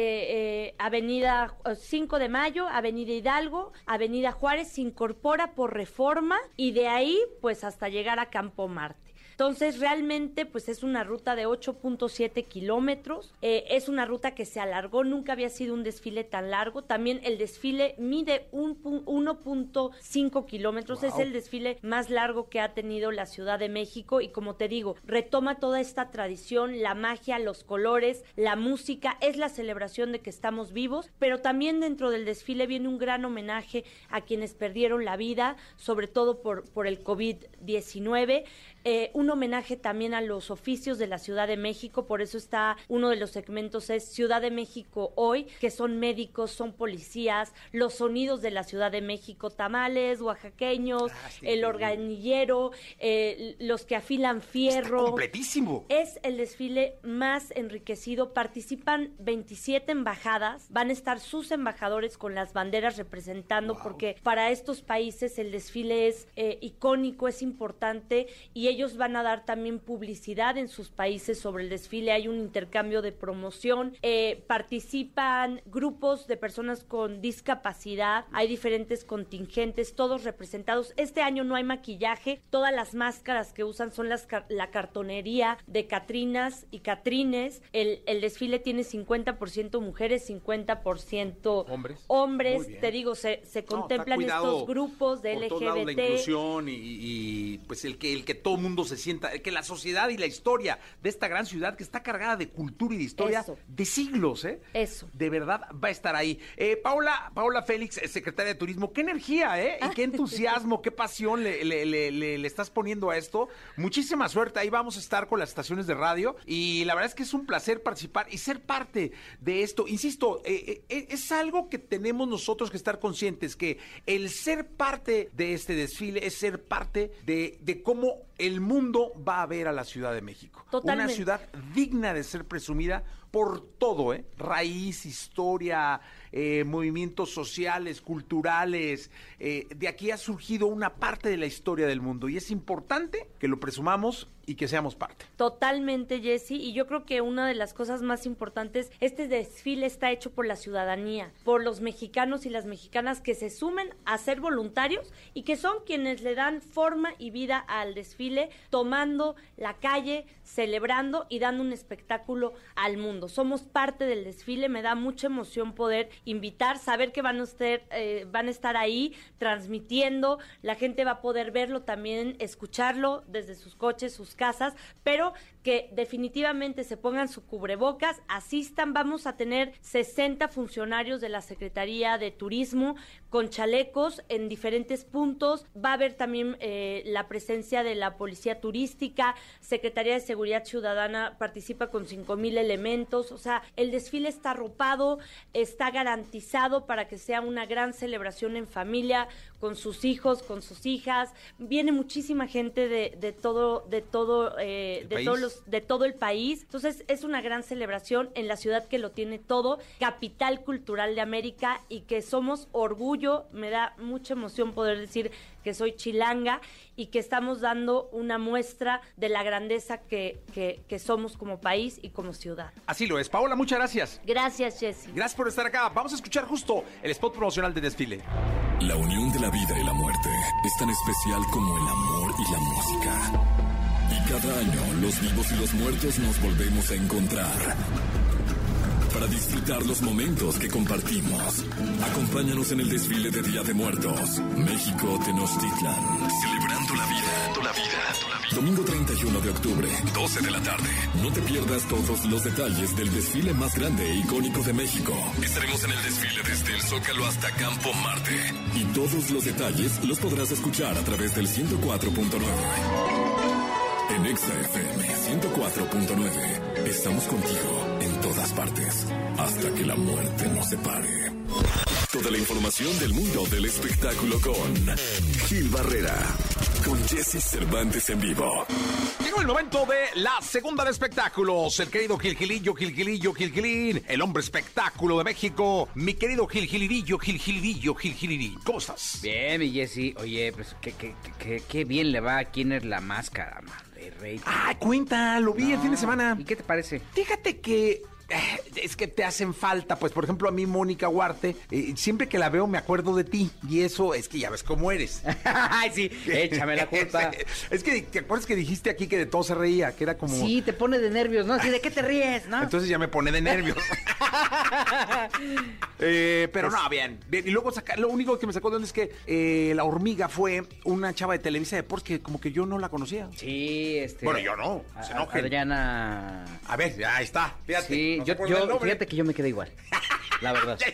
eh, Avenida eh, 5 de Mayo, Avenida Hidalgo, Avenida Juárez, se incorpora por reforma y de ahí pues hasta llegar a Campo Marte. Entonces, realmente, pues es una ruta de 8.7 kilómetros. Eh, es una ruta que se alargó, nunca había sido un desfile tan largo. También el desfile mide un pu- 1.5 kilómetros. Es el desfile más largo que ha tenido la Ciudad de México. Y como te digo, retoma toda esta tradición, la magia, los colores, la música. Es la celebración de que estamos vivos. Pero también dentro del desfile viene un gran homenaje a quienes perdieron la vida, sobre todo por, por el COVID-19. Eh, un homenaje también a los oficios de la Ciudad de México, por eso está uno de los segmentos es Ciudad de México hoy, que son médicos, son policías, los sonidos de la Ciudad de México, tamales, oaxaqueños, el organillero, eh, los que afilan fierro. Completísimo. Es el desfile más enriquecido. Participan 27 embajadas. Van a estar sus embajadores con las banderas representando, porque para estos países el desfile es eh, icónico, es importante y ellos van a dar también publicidad en sus países sobre el desfile. Hay un intercambio de promoción. Eh, participan grupos de personas con discapacidad. Hay diferentes contingentes, todos representados. Este año no hay maquillaje. Todas las máscaras que usan son las la cartonería de Catrinas y Catrines. El, el desfile tiene 50% mujeres, 50% Hombres. hombres. Te digo, se, se contemplan estos grupos de por todos lados la LGBT. inclusión y, y, pues el que el que todo mundo se sienta, que la sociedad y la historia de esta gran ciudad que está cargada de cultura y de historia Eso. de siglos, ¿eh? Eso. De verdad va a estar ahí. Eh, Paula, Paula Félix, eh, secretaria de Turismo, qué energía, ¿eh? Y qué entusiasmo, qué pasión le, le- le- le- le estás poniendo a esto. Muchísima suerte, ahí vamos a estar con las estaciones de radio y la verdad es que es un placer participar y ser parte de esto. Insisto, eh, eh, es algo que tenemos nosotros que estar conscientes, que el ser parte de este desfile es ser parte de, de cómo el mundo va a ver a la Ciudad de México. Totalmente. Una ciudad digna de ser presumida por todo, ¿eh? Raíz, historia, eh, movimientos sociales, culturales. eh, de aquí ha surgido una parte de la historia del mundo y es importante que lo presumamos y que seamos parte. Totalmente, Jesse. Y yo creo que una de las cosas más importantes, este desfile está hecho por la ciudadanía, por los mexicanos y las mexicanas que se sumen a ser voluntarios y que son quienes le dan forma y vida al desfile, tomando la calle, celebrando y dando un espectáculo al mundo. Somos parte del desfile, me da mucha emoción poder invitar, saber que van a estar, eh, van a estar ahí transmitiendo, la gente va a poder verlo también, escucharlo desde sus coches, sus casas, pero que definitivamente se pongan su cubrebocas, asistan, vamos a tener 60 funcionarios de la Secretaría de Turismo con chalecos en diferentes puntos, va a haber también eh, la presencia de la Policía Turística, Secretaría de Seguridad Ciudadana participa con 5 mil elementos, o sea, el desfile está arropado, está garantizado para que sea una gran celebración en familia, con sus hijos, con sus hijas, viene muchísima gente de, de todo, de todo, eh, de país? todos los de todo el país. Entonces es una gran celebración en la ciudad que lo tiene todo, capital cultural de América y que somos orgullo. Me da mucha emoción poder decir que soy chilanga y que estamos dando una muestra de la grandeza que, que, que somos como país y como ciudad. Así lo es. Paola, muchas gracias. Gracias, Jessy. Gracias por estar acá. Vamos a escuchar justo el spot promocional de desfile. La unión de la vida y la muerte es tan especial como el amor y la música. Cada año los vivos y los muertos nos volvemos a encontrar. Para disfrutar los momentos que compartimos, acompáñanos en el desfile de Día de Muertos, México Tenochtitlan, celebrando la vida, la vida, Domingo 31 de octubre, 12 de la tarde. No te pierdas todos los detalles del desfile más grande e icónico de México. Estaremos en el desfile desde el Zócalo hasta Campo Marte. Y todos los detalles los podrás escuchar a través del 104.9. En Exa FM 104.9 estamos contigo en todas partes hasta que la muerte nos separe. Toda la información del mundo del espectáculo con Gil Barrera, con Jesse Cervantes en vivo. Llegó el momento de la segunda de espectáculos. El querido Gilgilillo, Gilgilillo, Gilgilín, el hombre espectáculo de México. Mi querido Gilgilillo, Gilgilillo, Gilgilirí. ¿Cómo estás? Bien, mi Jessy. Oye, pues qué, qué, qué, qué bien le va a quién es la máscara, man, Ah, cuenta, lo vi el fin de semana. ¿Y qué te parece? Fíjate que es que te hacen falta, pues por ejemplo a mí Mónica Huarte, eh, siempre que la veo me acuerdo de ti y eso es que ya ves cómo eres. Ay, sí, échame la culpa. es que te acuerdas que dijiste aquí que de todo se reía, que era como Sí, te pone de nervios, ¿no? Así, ¿de qué te ríes, no? Entonces ya me pone de nervios. Eh, pero no, bien, bien. Y luego saca- lo único que me sacó de onda es que eh, la hormiga fue una chava de Televisa Deportes que como que yo no la conocía. Sí, este... Bueno, yo no, se enojen. Adriana... A ver, ahí está, fíjate. Sí, no yo, yo fíjate que yo me quedé igual. La verdad.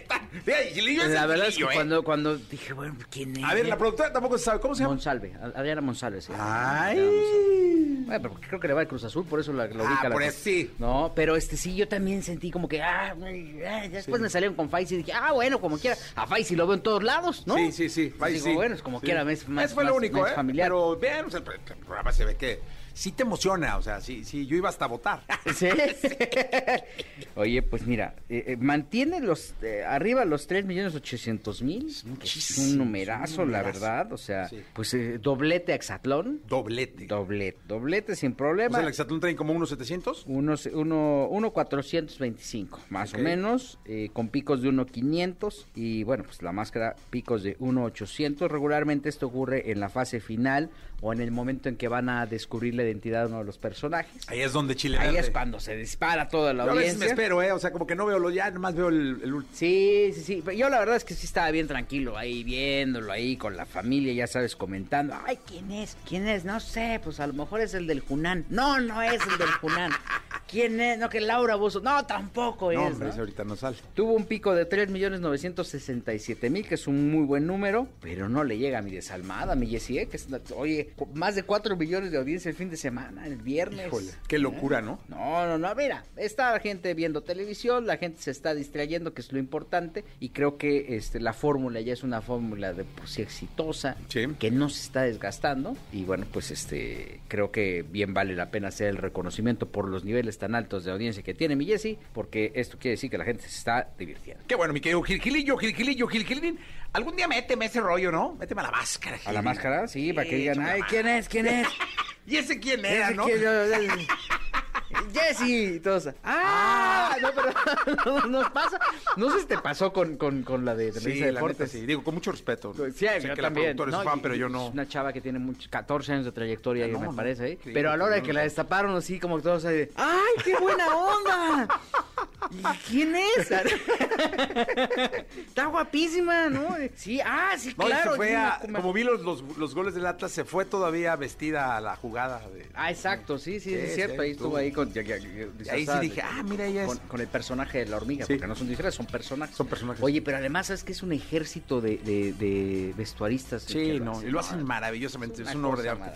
La verdad es que ¿eh? cuando, cuando dije, bueno, ¿quién es? A ver, la productora tampoco se sabe. ¿Cómo se llama? Monsalve, Adriana Monsalve. se llama. Ay. Bueno, pero creo que le va al Cruz Azul, por eso la, la Ah, ubica la por eso sí. No, pero este sí, yo también sentí como que, ah, ay, después me salieron con Faisy y dije, ah, bueno, como quiera, a Faisy lo veo en todos lados, ¿no? Sí, sí, sí. Faisy, digo, bueno, es como quiera, es más, fue lo único, ¿eh? familiar. Pero vean, o sea, el, el programa se ve que sí te emociona. O sea, sí, sí, yo iba hasta a votar. Sí. Oye, pues mira, eh, eh, mantiene los eh, arriba los 3 millones 800 mil, es Muchísimo, un numerazo, es un la verdad. O sea, Sí. pues eh, doblete a Exatlón, Doblete. doblete, doblete sin O problema. sea, el Exatlón traen como unos 700. Unos, uno, uno 425, más o menos, con picos de 1.500 y bueno, pues la máscara picos de 1.800. Regularmente esto ocurre en la fase final o en el momento en que van a descubrirle de identidad a uno de los personajes. Ahí es donde Chile Ahí es cuando se dispara toda la Yo a veces audiencia. me espero, ¿eh? O sea, como que no veo lo ya, nomás veo el, el último. Sí, sí, sí. Yo la verdad es que sí estaba bien tranquilo ahí, viéndolo ahí con la familia, ya sabes, comentando. Ay, ¿quién es? ¿Quién es? No sé, pues a lo mejor es el del Junán. No, no es el del Junán. ¿Quién es? No, que Laura Bozo. No, tampoco No, es. hombre, ahorita no sale. Tuvo un pico de 3.967.000, que es un muy buen número, pero no le llega a mi desalmada, mi Jessie, ¿eh? que es, oye, más de 4 millones de audiencia el fin de semana, el viernes. Híjole, qué locura, ¿no? No, no, no, mira, está la gente viendo televisión, la gente se está distrayendo, que es lo importante, y creo que este, la fórmula ya es una fórmula de por sí exitosa, Sí. que no se está desgastando, y bueno, pues este, creo que bien vale la pena hacer el reconocimiento por los niveles tan altos de audiencia que tiene mi Jessy, porque esto quiere decir que la gente se está divirtiendo. Qué bueno, mi querido Gil Gilillo, Gil Gilillo, Gil Gilín. Algún día méteme ese rollo, ¿no? Méteme a la máscara. A la máscara, sí, para que digan, ay, la ¿quién es? ¿Quién es? ¿Y ese quién era, no? Jessy, y todos, ah, no, pero no, nos pasa, no sé si te pasó con, con, con la de Sí, Televisa la neta, sí. Digo, con mucho respeto. Sí, sé yo que la también. productora es ¿no? fan, Y- pero yo no. Es una chava que tiene muchos, 14 años de trayectoria, Ah, no, me no. parece. ¿eh? Pero a la hora de que la destaparon así, como todos ahí de, ¡ay, qué buena onda! ¿Y ¿Quién es? Está guapísima, ¿no? Sí, ah, sí, No, claro. se fue a- como vi los, los, los goles del Atlas, se fue todavía vestida a la jugada. De, Ah, exacto, sí, sí, Sí, es cierto. ahí estuvo ahí con. ya- ya- ya- Y ahí sí disfrazada dije, ah, mira, ella es. Con, con el personaje de la hormiga, Sí. porque no son disfraces, son personajes. Son personajes. Oye, pero además, ¿sabes que es un ejército de, de, de vestuaristas? Sí, no, y lo hacen maravillosamente. Es una obra de arte.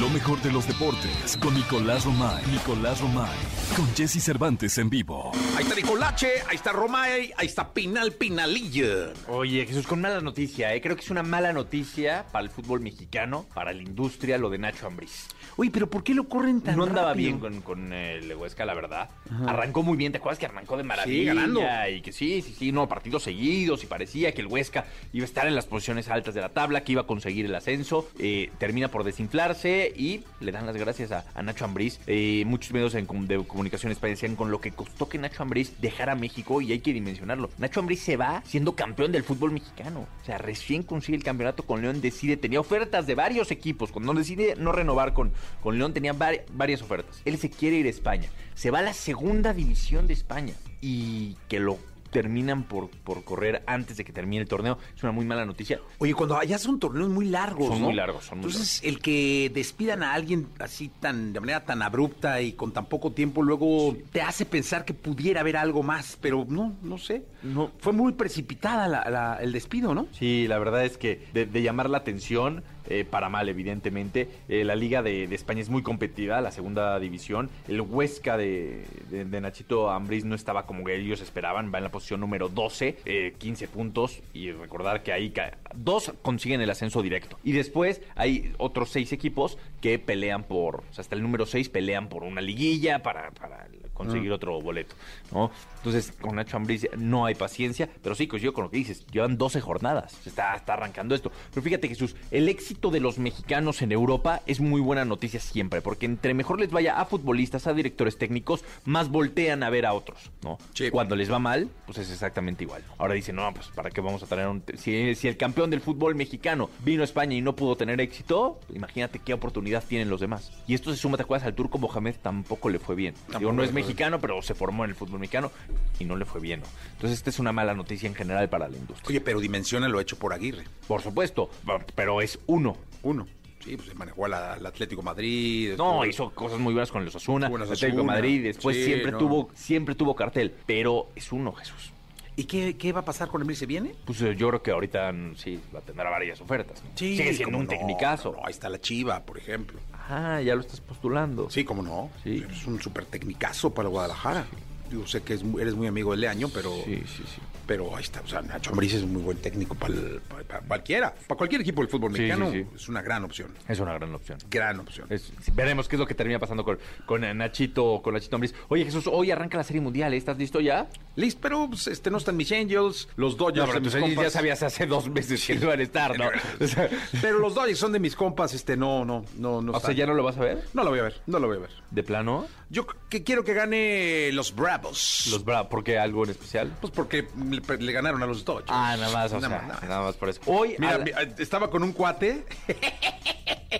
Lo mejor de los deportes con Nicolás Romay. Nicolás Romay. Con Jesse Cervantes en vivo. Ahí está Nicolache, ahí está Romay, ahí está Pinal Pinalilla. Oye, Jesús, con mala noticia, ¿eh? Creo que es una mala noticia para el fútbol mexicano, para la industria, lo de Nacho Ambriz. Oye, pero ¿por qué lo corren tan No andaba rápido? bien con, con el Huesca, la verdad. Arrancó muy bien, ¿te acuerdas que arrancó de maravilla? ganando. Y que sí, sí, sí, no, partidos seguidos y parecía que el Huesca iba a estar en las posiciones altas de la tabla, que iba a conseguir el ascenso. Eh, termina por desinflarse y le dan las gracias a, a Nacho Ambriz. Eh, muchos medios de comunicación española decían con lo que costó que Nacho Ambriz dejara México y hay que dimensionarlo. Nacho Ambriz se va siendo campeón del fútbol mexicano. O sea, recién consigue el campeonato con León, decide, tenía ofertas de varios equipos. Cuando decide no renovar con, con León, tenía vari- varias ofertas. Él se quiere ir a España. Se va a la segunda división de España y que lo terminan por, por correr antes de que termine el torneo. Es una muy mala noticia. Oye, cuando allá son torneos muy largos, Son ¿no? muy largos, son muy Entonces, el que despidan a alguien así tan de manera tan abrupta y con tan poco tiempo, luego te hace pensar que pudiera haber algo más, pero no, no sé. No. Fue muy precipitada la- la- el despido, ¿no? Sí, la verdad es que de, de llamar la atención, eh, para mal, evidentemente. Eh, la Liga de, de España es muy competitiva, la segunda división. El Huesca de, de- de Nachito Ambriz no estaba como que ellos esperaban, va en la posición número 12, eh, 15 puntos. Y recordar que ahí dos consiguen el ascenso directo. Y después hay otros seis equipos que pelean por, o sea, hasta el número 6 pelean por una liguilla para, para conseguir otro boleto, ¿no? Entonces, con Nacho Ambriz no hay paciencia, pero sí, coincido con lo que dices, llevan 12 jornadas, se está, está arrancando esto. Pero fíjate, Jesús, el éxito de los mexicanos en Europa es muy buena noticia siempre, porque entre mejor les vaya a futbolistas, a directores técnicos, más voltean a ver a otros, ¿no? Sí. Cuando les va mal, pues es exactamente igual. Ahora dicen, no, pues ¿para qué vamos a tener un... Si, si el campeón del fútbol mexicano vino a España y no pudo tener éxito, imagínate qué oportunidad tienen los demás. Y esto se suma, ¿te acuerdas? Al turco Mohamed tampoco le fue bien. Digo, no es mexicano, pero se formó en el fútbol mexicano y no le fue bien. ¿no? Entonces, esta es una mala noticia en general para la industria. Oye, pero dimensiona lo hecho por Aguirre. Por supuesto, pero es uno. Uno. Sí, pues se manejó al, al Atlético Madrid. No, hizo cosas muy buenas con los los Atlético. Madrid, después Sí, siempre no. tuvo siempre tuvo cartel, pero es uno, Jesús. ¿Y qué, qué va a pasar con Emil? ¿Se viene? Pues eh, yo creo que ahorita mm, sí va a tener varias ofertas. ¿no? Sigue siendo un no, tecnicazo. no, ahí está la Chiva, por ejemplo. Ah, ya lo estás postulando. Sí, cómo no. Sí. Es un súper tecnicazo para Guadalajara. Yo sé que eres muy amigo de Leaño, pero, Sí, sí, sí. Pero ahí está. O sea, Nacho Ambriz es un muy buen técnico para, el- para- para cualquiera. Para cualquier equipo del fútbol mexicano sí, sí. es una gran opción. Es una gran opción. Gran opción. Es- veremos qué es lo que termina pasando con, con eh, Nachito, con Nachito Ambriz. Oye, Jesús, hoy arranca la Serie Mundial, ¿eh? ¿estás listo ya? Listo, pero pues, este, no están mis Angels, los Dodgers. de mis ya sabías hace dos meses que no iban a estar, ¿no? Pero los Dodgers son de mis compas, este, no, no, no, no. o sea. ¿ya no lo vas a ver? No lo voy a ver, no lo voy a ver. ¿De plano? Yo que quiero que gane los Bravos. Los Bravos, ¿por qué algo en especial? Pues porque le, le ganaron a los Dodgers. Ah, nada más, o Nada sea, más, nada más. nada más por eso. Hoy, Mira, la- mi- estaba con un cuate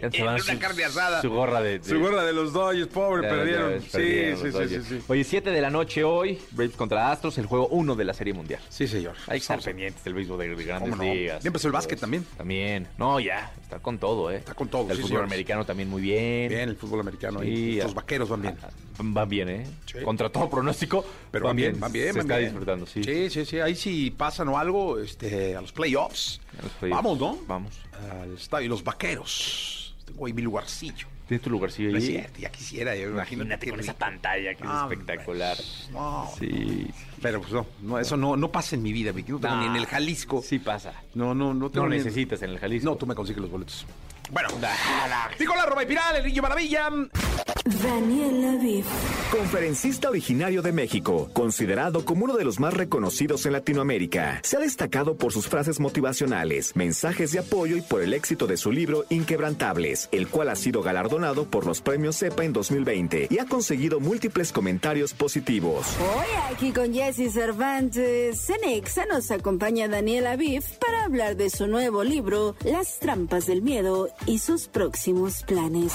van una su- carne asada. Su gorra de... de- Su gorra de los Dodgers, pobre, Ya, ya perdieron. ves, Sí, perdieron sí, sí, sí, sí. Oye, 7 de la noche hoy, Braves contra Astros, el juego 1 de la Serie Mundial. Sí, señor. Hay que estar pendientes del béisbol de, de grandes ¿Cómo no? ligas. Ya empezó el básquet también. También. No, ya, está con todo, ¿eh? Está con todo, El sí, fútbol americano también muy bien. Bien, el fútbol americano. Y los vaqueros van bien. Van bien, ¿eh? Contra todo pronóstico. Pero van bien, van bien. Se van está bien. disfrutando, sí. Sí, sí, sí. Ahí sí pasan o algo este, a los playoffs. A los playoffs. Vamos, ¿no? Vamos. Al estadio. Y los vaqueros. Tengo ahí mi lugarcillo. Tienes tu lugarcillo ahí. cierto, ya quisiera. yo Imagínate con esa pantalla que es espectacular. No, Sí. pero pues no, no, eso no, no pasa en mi vida, Vicky. No tengo Nah. ni en el Jalisco. Sí pasa. No, no, no tengo No en- necesitas en el Jalisco. No, tú me consigues los boletos. Bueno, Nicolás Roma y Piral, el niño maravilla. Daniel Aviv. Conferencista originario de México, considerado como uno de los más reconocidos en Latinoamérica, se ha destacado por sus frases motivacionales, mensajes de apoyo y por el éxito de su libro Inquebrantables, el cual ha sido galardonado por los premios CEPA en 2020 y ha conseguido múltiples comentarios positivos. Hoy aquí con Jesse Cervantes, en Exa nos acompaña Daniel Aviv para hablar de su nuevo libro, Las trampas del miedo y sus próximos planes.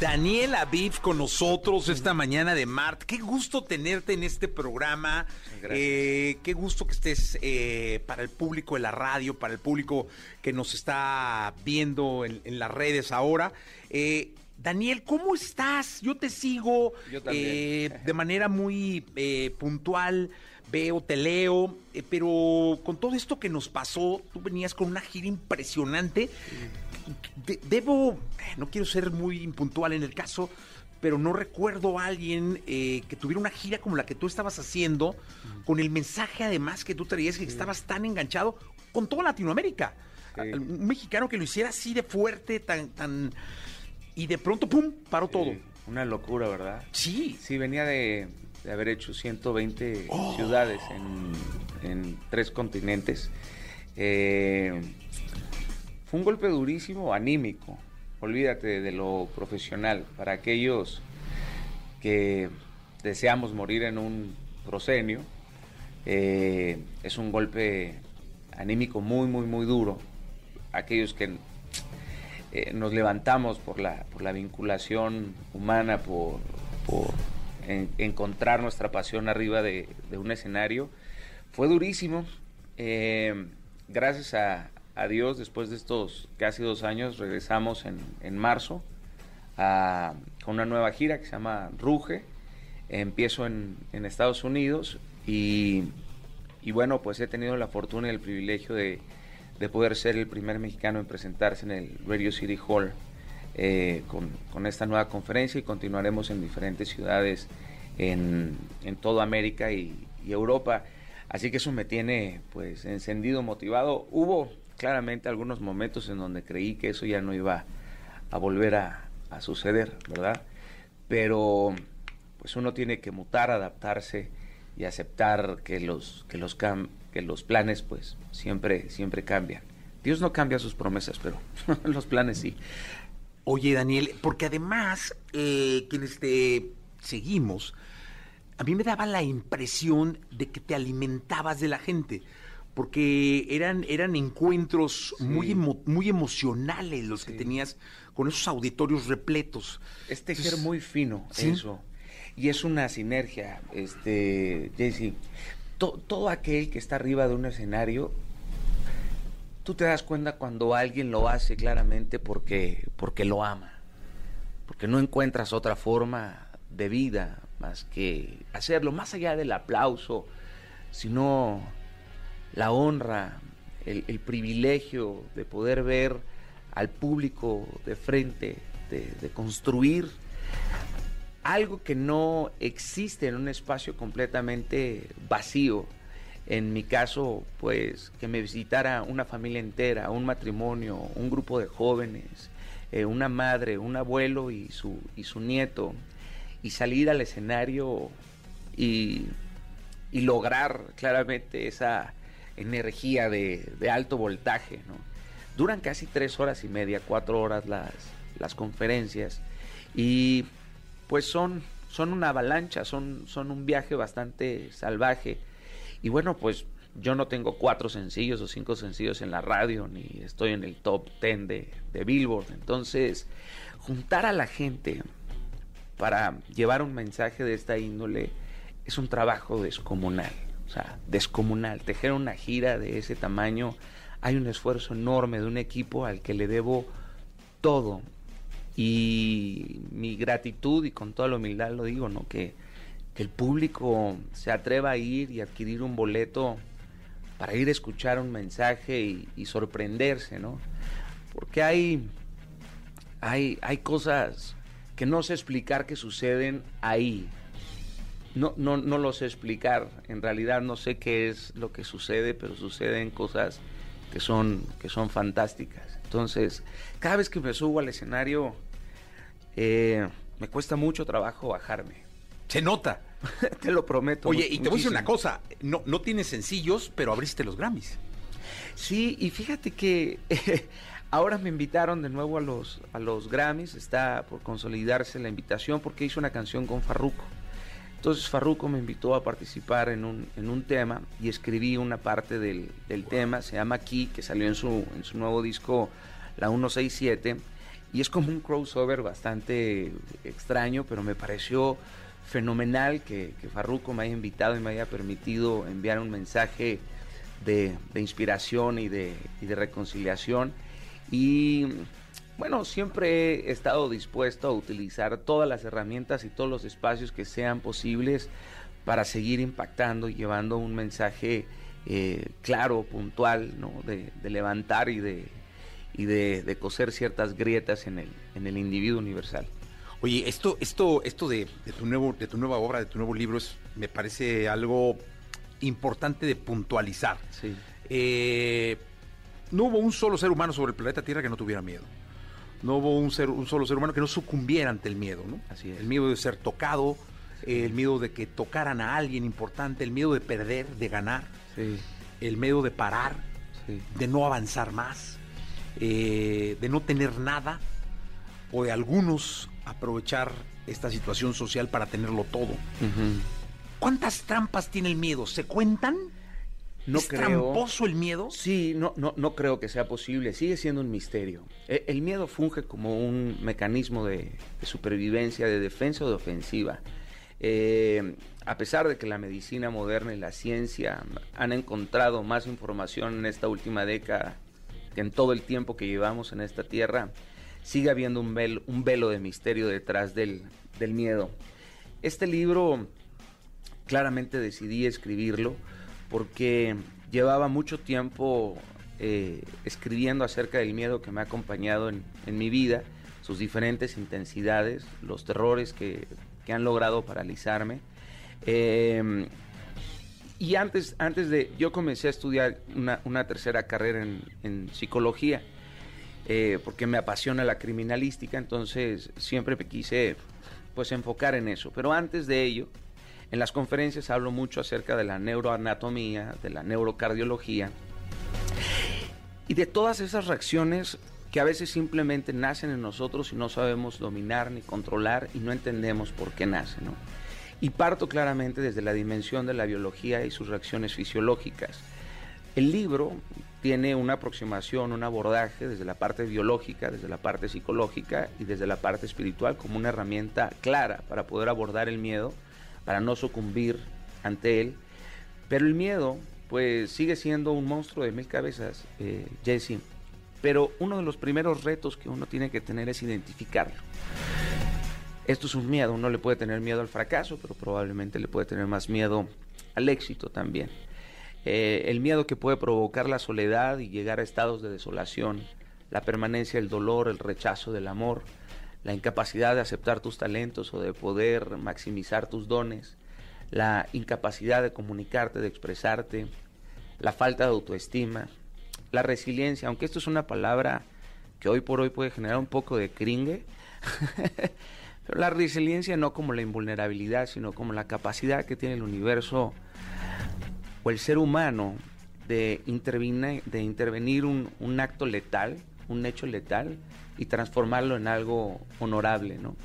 Daniel Aviv con nosotros esta mañana de Mart. Qué gusto tenerte en este programa. Eh, qué gusto que estés eh, para el público de la radio, para el público que nos está viendo en, en las redes ahora. Eh, Daniel, ¿cómo estás? Yo te sigo Yo eh, de manera muy eh, puntual. Veo, te leo, eh, pero con todo esto que nos pasó, tú venías con una gira impresionante. De- debo, no quiero ser muy impuntual en el caso, pero no recuerdo a alguien eh, que tuviera una gira como la que tú estabas haciendo, con el mensaje además que tú traías, que estabas tan enganchado con toda Latinoamérica. Sí. Un mexicano que lo hiciera así de fuerte, tan, tan... Y de pronto, ¡pum!, paró todo. Una locura, ¿verdad? Sí. Sí, venía de, de haber hecho 120 ciudades en, en tres continentes. Eh, fue un golpe durísimo, anímico. Olvídate de lo profesional. Para aquellos que deseamos morir en un proscenio, eh, es un golpe anímico muy, muy, muy duro. Aquellos que eh, nos levantamos por la, por la vinculación humana, por, por en- encontrar nuestra pasión arriba de, de un escenario. Fue durísimo. Eh, gracias a, a Dios, después de estos casi dos años, regresamos en, en marzo a- con una nueva gira que se llama Ruge. Empiezo en, en Estados Unidos y, y bueno, pues he tenido la fortuna y el privilegio de, de poder ser el primer mexicano en presentarse en el Radio City Hall eh, con, con esta nueva conferencia y continuaremos en diferentes ciudades en, en toda América y, y Europa. Así que eso me tiene pues encendido, motivado. Hubo claramente algunos momentos en donde creí que eso ya no iba a volver a, a suceder, ¿verdad? Pero pues uno tiene que mutar, adaptarse y aceptar que los que los cam- que los planes pues siempre siempre cambian. Dios no cambia sus promesas, pero los planes sí. Oye, Daniel, porque además, eh, quienes te seguimos, a mí me daba la impresión de que te alimentabas de la gente, porque eran, eran encuentros muy, emo- muy emocionales los que tenías con esos auditorios repletos. Es tejer Entonces, muy fino ¿sí? eso. Y es una sinergia, este. To- todo aquel que está arriba de un escenario, tú te das cuenta cuando alguien lo hace claramente porque, porque lo ama. Porque no encuentras otra forma de vida más que hacerlo, más allá del aplauso, sino la honra, el, privilegio de poder ver al público de frente, de, de construir algo que no existe en un espacio completamente vacío. En mi caso, pues que me visitara una familia entera, un matrimonio, un grupo de jóvenes, eh, una madre, un abuelo y su, y su nieto, y salir al escenario y, y lograr claramente esa energía de, alto voltaje. ¿no? Duran casi tres horas y media, cuatro horas las, las conferencias y pues son, son una avalancha, son, son un viaje bastante salvaje. Y bueno, pues yo no tengo cuatro sencillos o cinco sencillos en la radio, ni estoy en el top ten de, de Billboard. Entonces, juntar a la gente para llevar un mensaje de esta índole es un trabajo descomunal. Descomunal. Tejer una gira de ese tamaño, hay un esfuerzo enorme de un equipo al que le debo todo. Y mi gratitud, y con toda la humildad lo digo, ¿no? Que, el público se atreva a ir y adquirir un boleto para ir a escuchar un mensaje y, y sorprenderse, ¿no? Porque hay, hay, hay cosas que no sé explicar que suceden ahí. No, no, no lo sé explicar. En realidad no sé qué es lo que sucede, pero suceden cosas que son, que son fantásticas. Entonces, cada vez que me subo al escenario, eh, me cuesta mucho trabajo bajarme. Se nota. te lo prometo. Oye, y te voy a decir una cosa. No, no tienes sencillos, pero abriste los Grammys. Sí, y fíjate que eh, ahora me invitaron de nuevo a los, a los Grammys, está por consolidarse la invitación porque hice una canción con Farruko. Entonces Farruko me invitó a participar en un, en un tema y escribí una parte del, del tema, se llama Aquí, que salió en su, en su nuevo disco La 167, y es como un crossover bastante extraño, pero me pareció fenomenal que, que Farruko me haya invitado y me haya permitido enviar un mensaje de, de inspiración y de, y de reconciliación. Y bueno, siempre he estado dispuesto a utilizar todas las herramientas y todos los espacios que sean posibles para seguir impactando y llevando un mensaje eh, claro, puntual, ¿no? de, de levantar y de, y de, de coser ciertas grietas en el, en el individuo universal. Oye, esto, esto, esto de, de tu nuevo, de tu nueva obra, de tu nuevo libro, es, me parece algo importante de puntualizar. Sí. Eh, no hubo un solo ser humano sobre el planeta Tierra que no tuviera miedo. No hubo un, ser, un solo ser humano que no sucumbiera ante el miedo, ¿no? Así es. El miedo de ser tocado, eh, el miedo de que tocaran a alguien importante, el miedo de perder, de ganar, Sí, el miedo de parar, sí. de no avanzar más, eh, de no tener nada, o de algunos aprovechar esta situación social para tenerlo todo. ¿Cuántas trampas tiene el miedo? ¿Se cuentan? No ¿Es creo. tramposo el miedo? Sí, no, no, no creo que sea posible. Sigue siendo un misterio. E- El miedo funge como un mecanismo de, de supervivencia, de defensa o de ofensiva. Eh, a pesar de que la medicina moderna y la ciencia han encontrado más información en esta última década que en todo el tiempo que llevamos en esta tierra, sigue habiendo un velo, un velo de misterio detrás del, del miedo. Este libro claramente decidí escribirlo porque llevaba mucho tiempo eh, escribiendo acerca del miedo que me ha acompañado en, en mi vida, sus diferentes intensidades, los terrores que, que han logrado paralizarme. Eh, y antes, antes de, yo comencé a estudiar una, una tercera carrera en, en psicología, eh, porque me apasiona la criminalística, entonces siempre me quise pues enfocar en eso. Pero antes de ello, en las conferencias hablo mucho acerca de la neuroanatomía, de la neurocardiología y de todas esas reacciones que a veces simplemente nacen en nosotros y no sabemos dominar ni controlar y no entendemos por qué nacen. ¿no? Y parto claramente desde la dimensión de la biología y sus reacciones fisiológicas. El libro tiene una aproximación, un abordaje desde la parte biológica, desde la parte psicológica y desde la parte espiritual como una herramienta clara para poder abordar el miedo, para no sucumbir ante él. Pero el miedo, pues sigue siendo un monstruo de mil cabezas, eh, Jesse. Pero uno de los primeros retos que uno tiene que tener es identificarlo. Esto es un miedo, uno le puede tener miedo al fracaso, pero probablemente le puede tener más miedo al éxito también. Eh, el miedo que puede provocar la soledad y llegar a estados de desolación, la permanencia del dolor, el rechazo del amor, la incapacidad de aceptar tus talentos o de poder maximizar tus dones, la incapacidad de comunicarte, de expresarte, la falta de autoestima, la resiliencia, aunque esto es una palabra que hoy por hoy puede generar un poco de cringe, pero la resiliencia no como la invulnerabilidad, sino como la capacidad que tiene el universo o el ser humano de, intervine- de intervenir un, un acto letal, un hecho letal, y transformarlo en algo honorable, ¿no?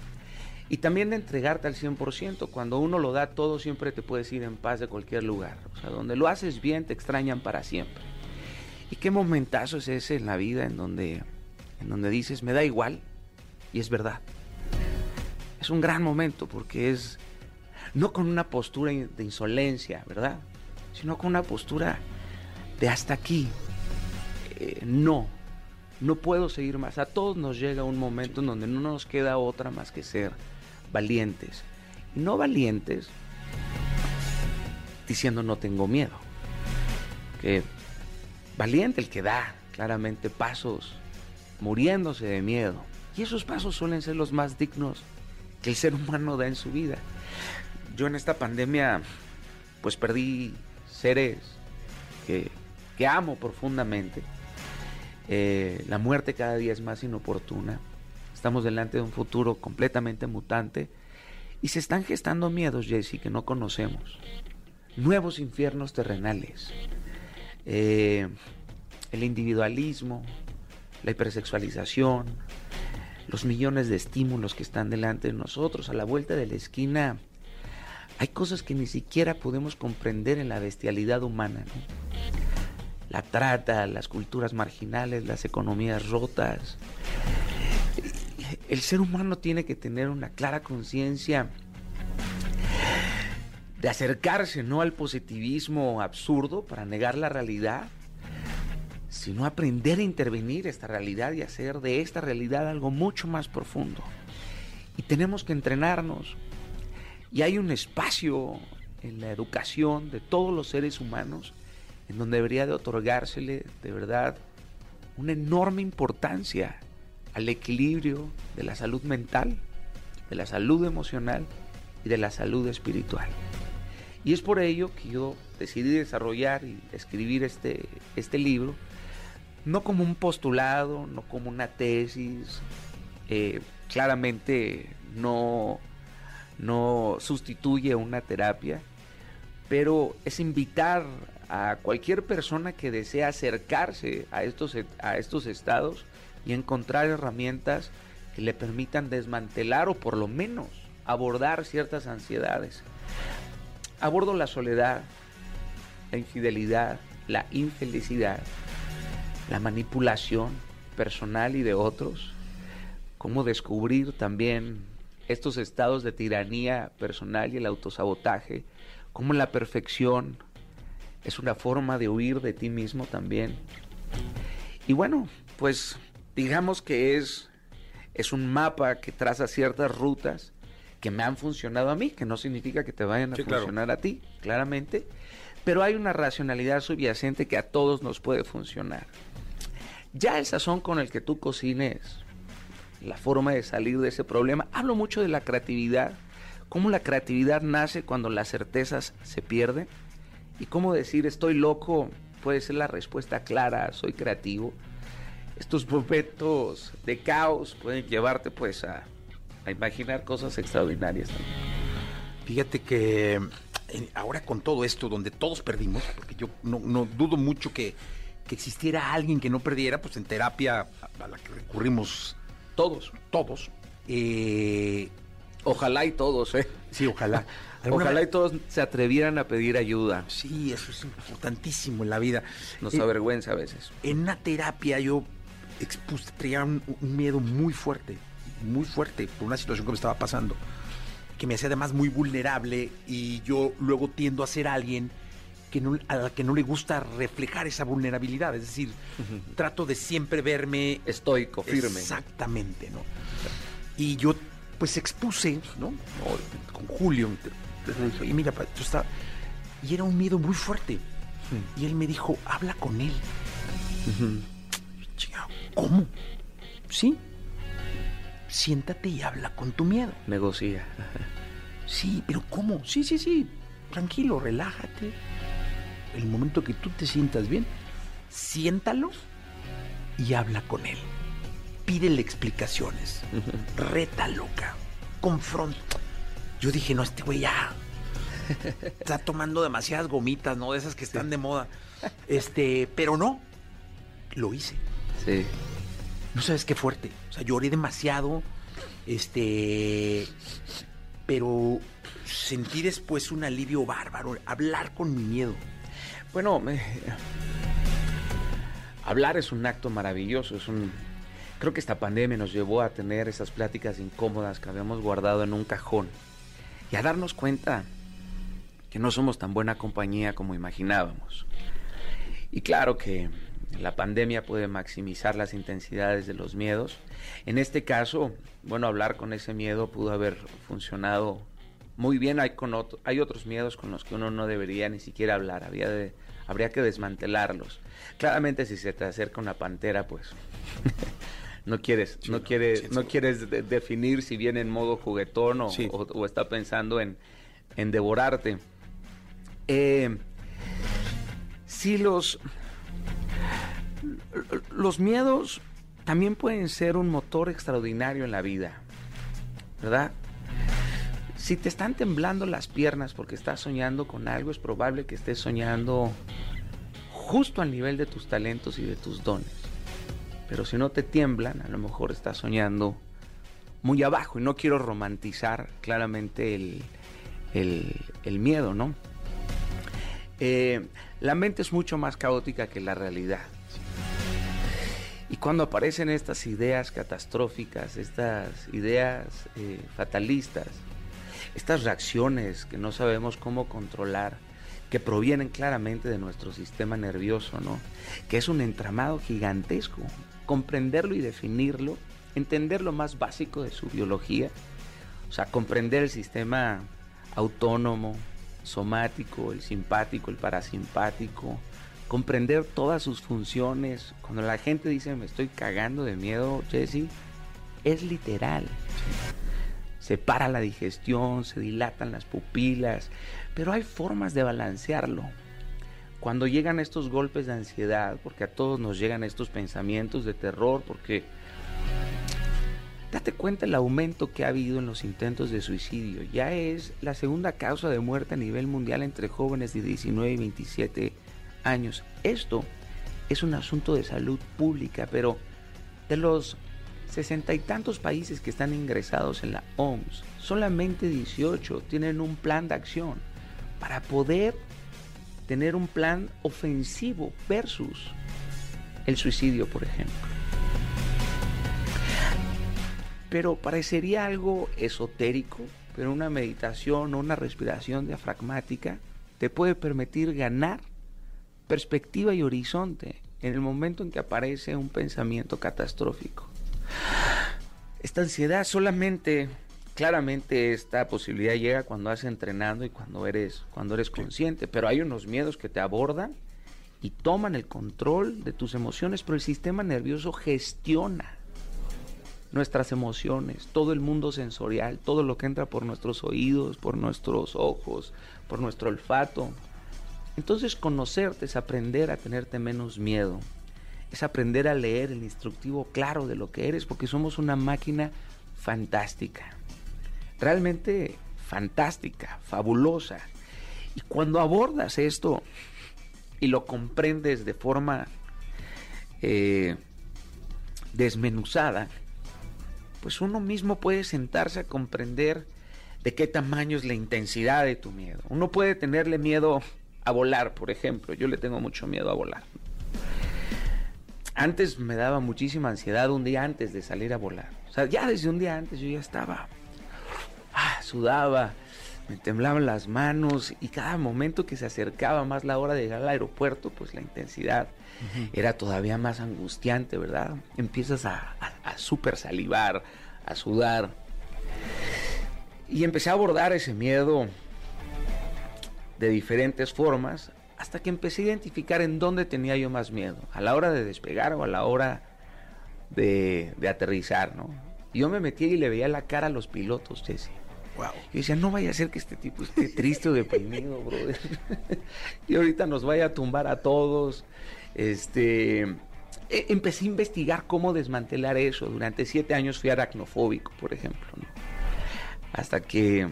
Y también de entregarte al 100%. Cuando uno lo da todo, siempre te puedes ir en paz de cualquier lugar. O sea, donde lo haces bien, te extrañan para siempre. ¿Y qué momentazo es ese en la vida en donde, en donde dices, me da igual? Y es verdad. Es un gran momento porque es no con una postura de insolencia, ¿verdad? Sino con una postura de hasta aquí. Eh, no, no puedo seguir más. A todos nos llega un momento en donde no nos queda otra más que ser valientes. No valientes diciendo no tengo miedo. Que valiente el que da claramente pasos muriéndose de miedo. Y esos pasos suelen ser los más dignos que el ser humano da en su vida. Yo en esta pandemia pues perdí seres que, que amo profundamente. Eh, la muerte cada día es más inoportuna. Estamos delante de un futuro completamente mutante y se están gestando miedos, Jesse, que no conocemos. Nuevos infiernos terrenales. Eh, el individualismo, la hipersexualización, los millones de estímulos que están delante de nosotros, a la vuelta de la esquina, hay cosas que ni siquiera podemos comprender en la bestialidad humana. La trata, las culturas marginales, las economías rotas. El ser humano tiene que tener una clara conciencia de acercarse no al positivismo absurdo para negar la realidad, sino aprender a intervenir esta realidad y hacer de esta realidad algo mucho más profundo. Y tenemos que entrenarnos. Y hay un espacio en la educación de todos los seres humanos en donde debería de otorgársele de verdad una enorme importancia al equilibrio de la salud mental, de la salud emocional y de la salud espiritual. Y es por ello que yo decidí desarrollar y escribir este, este libro, no como un postulado, no como una tesis, eh, claramente no, no sustituye una terapia, pero es invitar a cualquier persona que desea acercarse a estos, a estos estados y encontrar herramientas que le permitan desmantelar o por lo menos abordar ciertas ansiedades. Abordo la soledad, la infidelidad, la infelicidad, la manipulación personal y de otros, cómo descubrir también estos estados de tiranía personal y el autosabotaje, cómo la perfección es una forma de huir de ti mismo también. Y bueno, pues digamos que es, es un mapa que traza ciertas rutas que me han funcionado a mí, que no significa que te vayan a funcionar a ti, claramente, pero hay una racionalidad subyacente que a todos nos puede funcionar. Ya el sazón con el que tú cocines, la forma de salir de ese problema, hablo mucho de la creatividad, cómo la creatividad nace cuando las certezas se pierden y cómo decir estoy loco puede ser la respuesta clara, soy creativo. Estos momentos de caos pueden llevarte pues a a imaginar cosas extraordinarias. Fíjate que ahora con todo esto, donde todos perdimos, porque yo no, dudo mucho que, existiera alguien que no perdiera, pues en terapia a, la que recurrimos todos, todos. Eh, ojalá y todos, ¿eh? Sí, ojalá. Ojalá y todos se atrevieran a pedir ayuda. Sí, eso es importantísimo en la vida. Nos eh, avergüenza a veces. En una terapia yo expuse, traía un miedo muy fuerte muy fuerte por una situación que me estaba pasando, que me hacía además muy vulnerable y yo luego tiendo a ser alguien que no, a la que no le gusta reflejar esa vulnerabilidad, es decir, trato de siempre verme estoico, firme. Exactamente, ¿no? Y yo pues expuse, ¿no? Con Julio, y mira, tú está y era un miedo muy fuerte. Y él me dijo, habla con él. ¿Cómo? Sí, siéntate y habla con tu miedo. Negocia. Sí, pero ¿cómo? Sí, sí, sí. Tranquilo, relájate. El momento que tú te sientas bien, siéntalo y habla con él. Pídele explicaciones. Rétalo, loca. Confronta. Yo dije, no, este güey ya está tomando demasiadas gomitas, ¿no? De esas que están de moda. Este, pero no. Lo hice. Sí. No sabes qué fuerte. O sea, lloré demasiado. Este, pero sentí después un alivio bárbaro, hablar con mi miedo. Bueno, me- hablar es un acto maravilloso, es un... Creo que esta pandemia nos llevó a tener esas pláticas incómodas que habíamos guardado en un cajón y a darnos cuenta que no somos tan buena compañía como imaginábamos. Y claro que la pandemia puede maximizar las intensidades de los miedos. En este caso, bueno, hablar con ese miedo pudo haber funcionado muy bien. Hay, con hay otros miedos con los que uno no debería ni siquiera hablar. Había habría que desmantelarlos. Claramente si se te acerca una pantera, pues no quieres, no quieres, no quieres de- definir si viene en modo juguetón o, o- o está pensando en, en devorarte. Eh, si los los miedos también pueden ser un motor extraordinario en la vida, ¿verdad? Si te están temblando las piernas porque estás soñando con algo, es probable que estés soñando justo al nivel de tus talentos y de tus dones. Pero si no te tiemblan, a lo mejor estás soñando muy abajo. Y no quiero romantizar claramente el, el- miedo, ¿no? Eh, la mente es mucho más caótica que la realidad. Y cuando aparecen estas ideas catastróficas, estas ideas eh, fatalistas, estas reacciones que no sabemos cómo controlar, que provienen claramente de nuestro sistema nervioso, ¿no? Que es un entramado gigantesco. Comprenderlo y definirlo, entender lo más básico de su biología, o sea, comprender el sistema autónomo, somático, el simpático, el parasimpático, comprender todas sus funciones. Cuando la gente dice me estoy cagando de miedo, Jesse, es literal. Se para la digestión, se dilatan las pupilas, pero hay formas de balancearlo. Cuando llegan estos golpes de ansiedad, porque a todos nos llegan estos pensamientos de terror, porque date cuenta el aumento que ha habido en los intentos de suicidio. Ya es la segunda causa de muerte a nivel mundial entre jóvenes de 19 y 27 años. Esto es un asunto de salud pública, pero de los sesenta y tantos países que están ingresados en la OMS, solamente 18 tienen un plan de acción para poder tener un plan ofensivo versus el suicidio, por ejemplo. Pero parecería algo esotérico, pero una meditación o una respiración diafragmática te puede permitir ganar perspectiva y horizonte en el momento en que aparece un pensamiento catastrófico. Esta ansiedad solamente, claramente esta posibilidad llega cuando has entrenando y cuando eres, cuando eres consciente, pero hay unos miedos que te abordan y toman el control de tus emociones, pero el sistema nervioso gestiona nuestras emociones, todo el mundo sensorial, todo lo que entra por nuestros oídos, por nuestros ojos, por nuestro olfato. Entonces conocerte es aprender a tenerte menos miedo, es aprender a leer el instructivo claro de lo que eres, porque somos una máquina fantástica, realmente fantástica, fabulosa. Y cuando abordas esto y lo comprendes de forma eh, desmenuzada, pues uno mismo puede sentarse a comprender de qué tamaño es la intensidad de tu miedo. Uno puede tenerle miedo a volar, por ejemplo. Yo le tengo mucho miedo a volar. Antes me daba muchísima ansiedad un día antes de salir a volar. O sea, ya desde un día antes yo ya estaba, ah, sudaba, me temblaban las manos y cada momento que se acercaba más la hora de llegar al aeropuerto, pues la intensidad era todavía más angustiante, ¿verdad? Empiezas a, a, a súper salivar, a sudar. Y empecé a abordar ese miedo de diferentes formas hasta que empecé a identificar en dónde tenía yo más miedo, a la hora de despegar o a la hora de, de aterrizar, ¿no? Yo me metí y le veía la cara a los pilotos, Jesse. Wow. Yo decía, no vaya a ser que este tipo esté triste o deprimido, brother. y ahorita nos vaya a tumbar a todos. Este, e- empecé a investigar cómo desmantelar eso. Durante siete años fui aracnofóbico, por ejemplo. Hasta que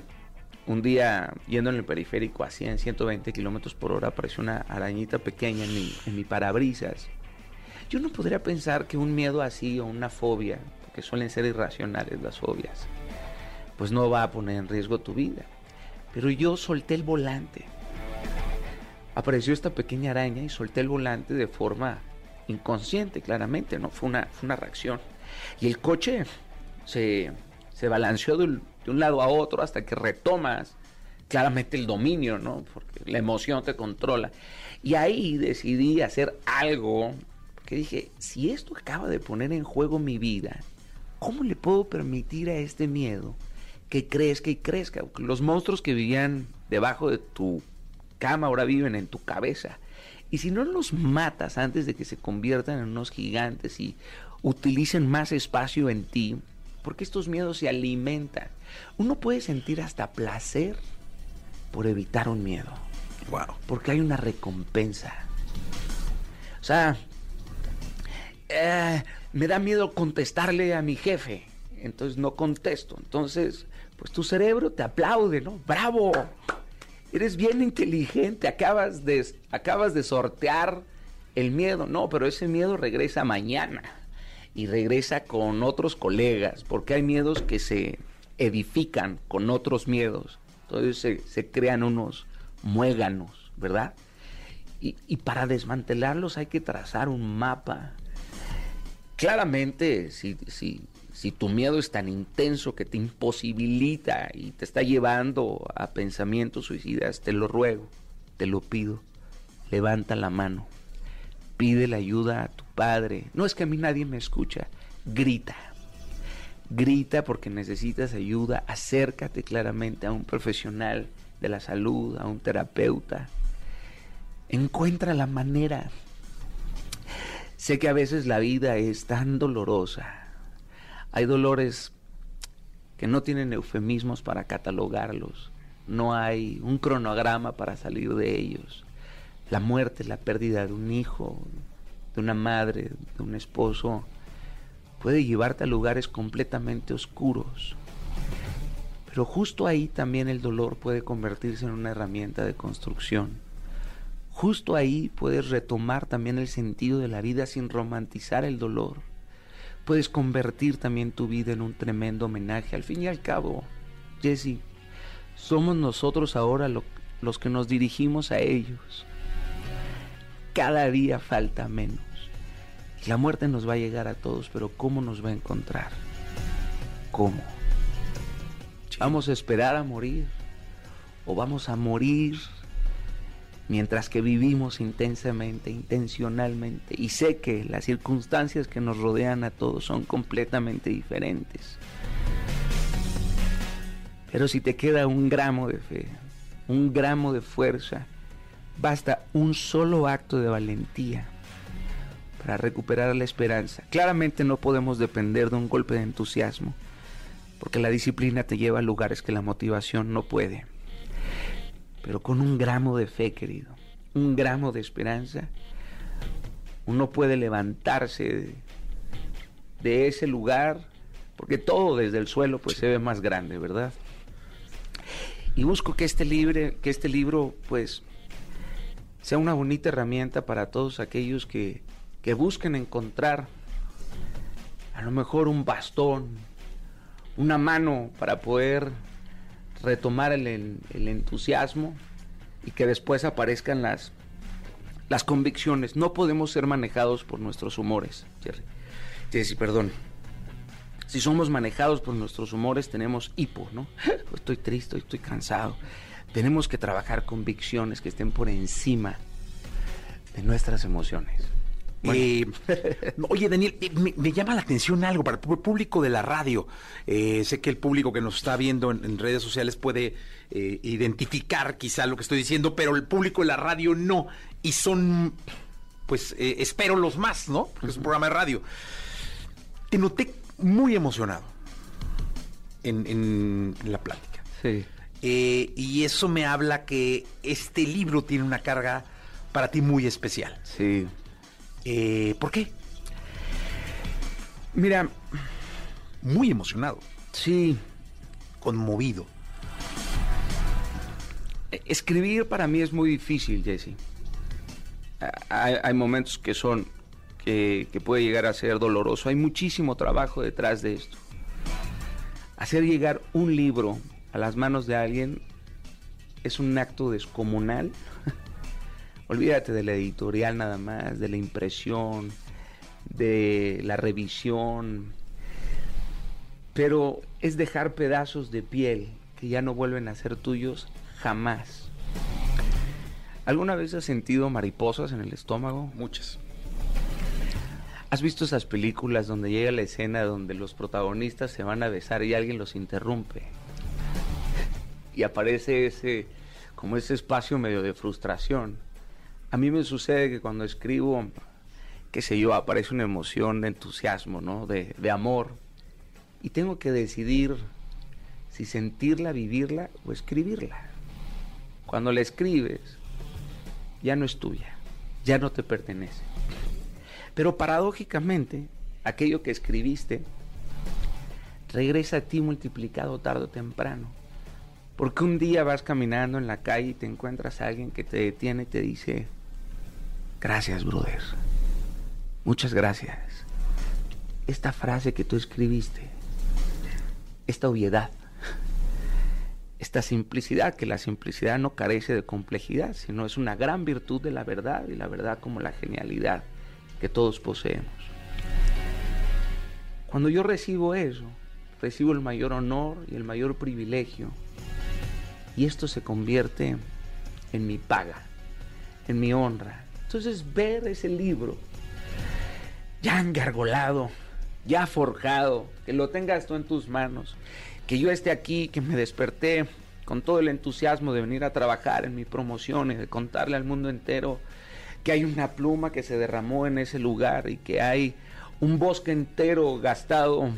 un día, yendo en el periférico a 100, 120 kilómetros por hora, apareció una arañita pequeña en mi, en mi parabrisas. Yo no podría pensar que un miedo así o una fobia, porque que suelen ser irracionales, las fobias, pues no va a poner en riesgo tu vida. Pero yo solté el volante. Apareció esta pequeña araña y solté el volante de forma inconsciente, claramente, ¿no? Fue una, fue una reacción. Y el coche se, se balanceó de un, de un lado a otro hasta que retomas claramente el dominio, ¿no? Porque la emoción te controla. Y ahí decidí hacer algo que dije, si esto acaba de poner en juego mi vida, ¿cómo le puedo permitir a este miedo que crezca y crezca? Los monstruos que vivían debajo de tu cama ahora viven en tu cabeza. Y si no los matas antes de que se conviertan en unos gigantes y utilicen más espacio en ti, porque estos miedos se alimentan. Uno puede sentir hasta placer por evitar un miedo. Wow. Porque hay una recompensa. O sea, eh, me da miedo contestarle a mi jefe. Entonces no contesto. Entonces, pues tu cerebro te aplaude, ¿no? ¡Bravo! Eres bien inteligente. Acabas de, acabas de sortear el miedo. No, pero ese miedo regresa mañana. Y regresa con otros colegas. Porque hay miedos que se edifican con otros miedos. Entonces se, se crean unos muéganos, ¿verdad? Y, y, para desmantelarlos hay que trazar un mapa. Claramente, si, si, si tu miedo es tan intenso que te imposibilita y te está llevando a pensamientos suicidas, te lo ruego, te lo pido, levanta la mano, pide la ayuda a tu padre. No es que a mí nadie me escucha, grita. Grita porque necesitas ayuda, acércate claramente a un profesional de la salud, a un terapeuta. Encuentra la manera. Sé que a veces la vida es tan dolorosa. Hay dolores que no tienen eufemismos para catalogarlos. No hay un cronograma para salir de ellos. La muerte, la pérdida de un hijo, de una madre, de un esposo, puede llevarte a lugares completamente oscuros. Pero justo ahí también el dolor puede convertirse en una herramienta de construcción. Justo ahí puedes retomar también el sentido de la vida sin romantizar el dolor. Puedes convertir también tu vida en un tremendo homenaje. Al fin y al cabo, Jesse, somos nosotros ahora lo, los que nos dirigimos a ellos. Cada día falta menos. La muerte nos va a llegar a todos, pero ¿cómo nos va a encontrar? ¿Cómo? ¿Vamos a esperar a morir? ¿O vamos a morir mientras que vivimos intensamente, intencionalmente? Y sé que las circunstancias que nos rodean a todos son completamente diferentes. Pero si te queda un gramo de fe, un gramo de fuerza, basta un solo acto de valentía para recuperar la esperanza. Claramente no podemos depender de un golpe de entusiasmo, porque la disciplina te lleva a lugares que la motivación no puede. Pero con un gramo de fe, querido, un gramo de esperanza, uno puede levantarse de, de ese lugar, porque todo desde el suelo pues se ve más grande, ¿verdad? Y busco que este libro, que este libro pues sea una bonita herramienta para todos aquellos que que busquen encontrar a lo mejor un bastón, una mano para poder retomar el, el, entusiasmo y que después aparezcan las, las convicciones. No podemos ser manejados por nuestros humores, Jerry. Jesse, perdón. Si somos manejados por nuestros humores, tenemos hipo, ¿no? Estoy triste, estoy cansado. Tenemos que trabajar convicciones que estén por encima de nuestras emociones. Bueno. Eh, oye, Daniel, me, me, llama la atención algo para el público de la radio. Eh, sé que el público que nos está viendo en, en redes sociales puede eh, identificar quizá lo que estoy diciendo, pero el público de la radio no. Y son, pues, eh, espero los más, ¿no? Porque es un programa de radio. Te noté muy emocionado en, en, en la plática. Sí. Eh, y eso me habla que este libro tiene una carga para ti muy especial. Sí. Eh, ¿Por qué? Mira, muy emocionado. Sí. Conmovido. Escribir para mí es muy difícil, Jesse. Hay, hay, momentos que son, que que puede llegar a ser doloroso. Hay muchísimo trabajo detrás de esto. Hacer llegar un libro a las manos de alguien es un acto descomunal. Olvídate de la editorial nada más, de la impresión, de la revisión. Pero es dejar pedazos de piel que ya no vuelven a ser tuyos jamás. ¿Alguna vez has sentido mariposas en el estómago? Muchas. ¿Has visto esas películas donde llega la escena donde los protagonistas se van a besar y alguien los interrumpe? Y aparece ese, como ese espacio medio de frustración. A mí me sucede que cuando escribo, qué sé yo, aparece una emoción de entusiasmo, ¿no? De, de amor. Y tengo que decidir si sentirla, vivirla o escribirla. Cuando la escribes, ya no es tuya, ya no te pertenece. Pero paradójicamente, aquello que escribiste regresa a ti multiplicado tarde o temprano. Porque un día vas caminando en la calle y te encuentras a alguien que te detiene y te dice, gracias, brother. Muchas gracias. Esta frase que tú escribiste, esta obviedad, esta simplicidad, que la simplicidad no carece de complejidad, sino es una gran virtud de la verdad y la verdad como la genialidad que todos poseemos. Cuando yo recibo eso, recibo el mayor honor y el mayor privilegio y esto se convierte en mi paga, en mi honra. Entonces ver ese libro ya engargolado, ya forjado, que lo tengas tú en tus manos, que yo esté aquí, que me desperté con todo el entusiasmo de venir a trabajar en mi promoción y de contarle al mundo entero que hay una pluma que se derramó en ese lugar y que hay un bosque entero gastado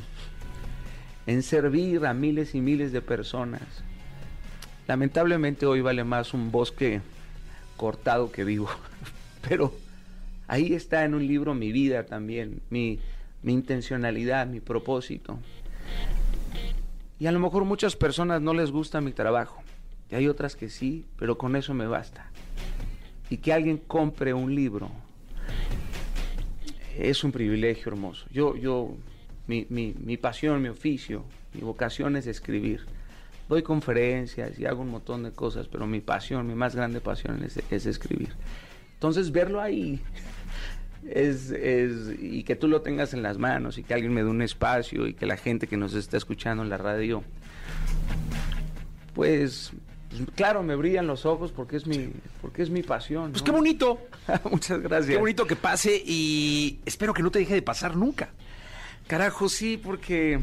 en servir a miles y miles de personas. Lamentablemente hoy vale más un bosque cortado que vivo, pero ahí está en un libro mi vida también, mi, mi intencionalidad, mi propósito. Y a lo mejor muchas personas no les gusta mi trabajo. Y hay otras que sí, pero con eso me basta. Y que alguien compre un libro es un privilegio hermoso. Yo, yo, mi, mi, mi pasión, mi oficio, mi vocación es escribir. Doy conferencias y hago un montón de cosas, pero mi pasión, mi más grande pasión es, es escribir. Entonces verlo ahí es, es, y que tú lo tengas en las manos y que alguien me dé un espacio y que la gente que nos está escuchando en la radio, pues, pues, claro, me brillan los ojos porque es mi, porque es mi pasión. Pues qué bonito. Muchas gracias. Qué bonito que pase y espero que no te deje de pasar nunca. Carajo, sí, porque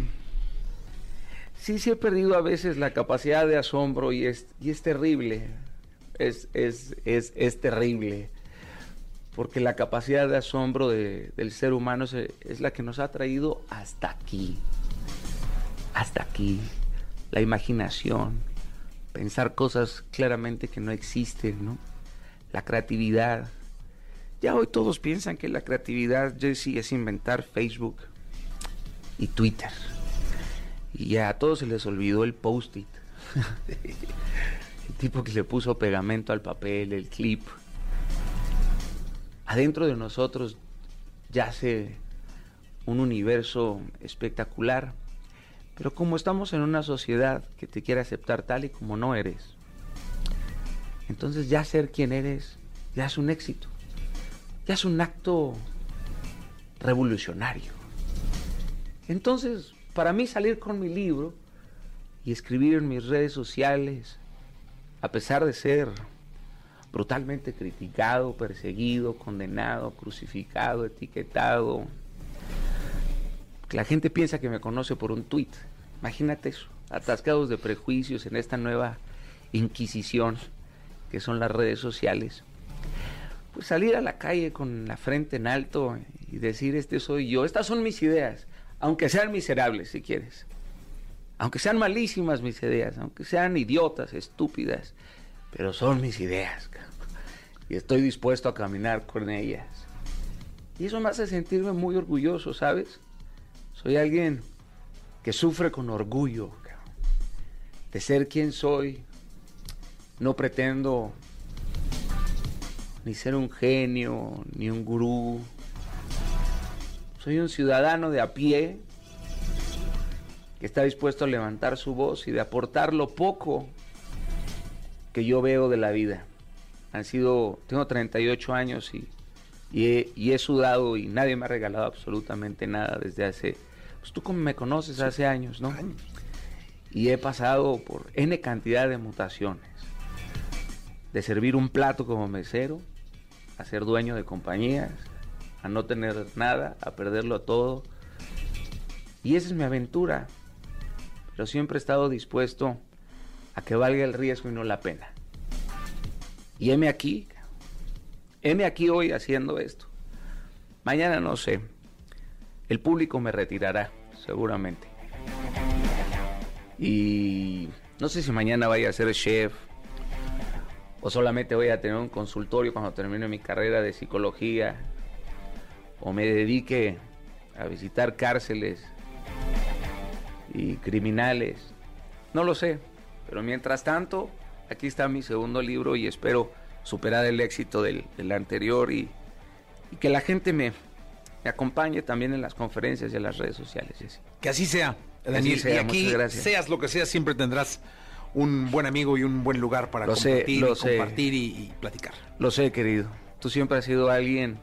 sí, sí he perdido a veces la capacidad de asombro y es, y es terrible. Es, es, es, es terrible. Porque la capacidad de asombro de- del ser humano es, es la que nos ha traído hasta aquí. Hasta aquí. La imaginación. Pensar cosas claramente que no existen, ¿no? La creatividad. Ya hoy todos piensan que la creatividad, Jesse, es inventar Facebook y Twitter. Y ya a todos se les olvidó el post-it. el tipo que le puso pegamento al papel, el clip. Adentro de nosotros yace un universo espectacular. Pero como estamos en una sociedad que te quiere aceptar tal y como no eres, entonces ya ser quien eres ya es un éxito. Ya es un acto revolucionario. Entonces, para mí salir con mi libro y escribir en mis redes sociales, a pesar de ser brutalmente criticado, perseguido, condenado, crucificado, etiquetado, que la gente piensa que me conoce por un tuit. Imagínate eso, atascados de prejuicios en esta nueva inquisición que son las redes sociales. Pues salir a la calle con la frente en alto y decir, este soy yo, estas son mis ideas, aunque sean miserables, si quieres. Aunque sean malísimas mis ideas, aunque sean idiotas, estúpidas, pero son mis ideas. Y estoy dispuesto a caminar con ellas. Y eso me hace sentirme muy orgulloso, ¿sabes? Soy alguien que sufre con orgullo de ser quien soy. No pretendo ni ser un genio, ni un gurú. Soy un ciudadano de a pie que está dispuesto a levantar su voz y de aportar lo poco que yo veo de la vida. Han sido, tengo 38 años y, y, he, y he sudado y nadie me ha regalado absolutamente nada desde hace, pues tú como me conoces hace años, ¿no? Y he pasado por N cantidad de mutaciones. De servir un plato como mesero, a ser dueño de compañías, a no tener nada, a perderlo todo. Y esa es mi aventura. Pero siempre he estado dispuesto a que valga el riesgo y no la pena. Y heme aquí, heme aquí hoy haciendo esto. Mañana no sé. El público me retirará, seguramente. Y no sé si mañana vaya a ser chef o solamente voy a tener un consultorio cuando termine mi carrera de psicología o me dedique a visitar cárceles y criminales. No lo sé, pero mientras tanto, aquí está mi segundo libro y espero superar el éxito del, del anterior y, y, que la gente me, me, acompañe también en las conferencias y en las redes sociales. Que así sea, Daniel. Así sea, y aquí, seas lo que seas, siempre tendrás un buen amigo y un buen lugar para lo compartir, sé, lo compartir y, y, platicar. Lo sé, querido. Tú siempre has sido alguien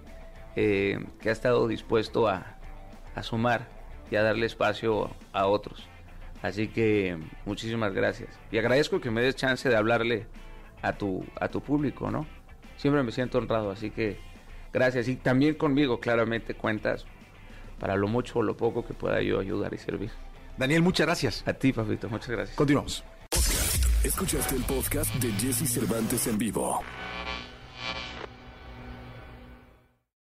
eh, que ha estado dispuesto a, a sumar y a darle espacio a otros. Así que muchísimas gracias. Y agradezco que me des chance de hablarle a tu, a tu público, ¿no? Siempre me siento honrado, así que gracias. Y también conmigo, claramente, cuentas para lo mucho o lo poco que pueda yo ayudar y servir. Daniel, muchas gracias. A ti, papito, muchas gracias. Continuamos. Escuchaste el podcast de Jesse Cervantes en vivo.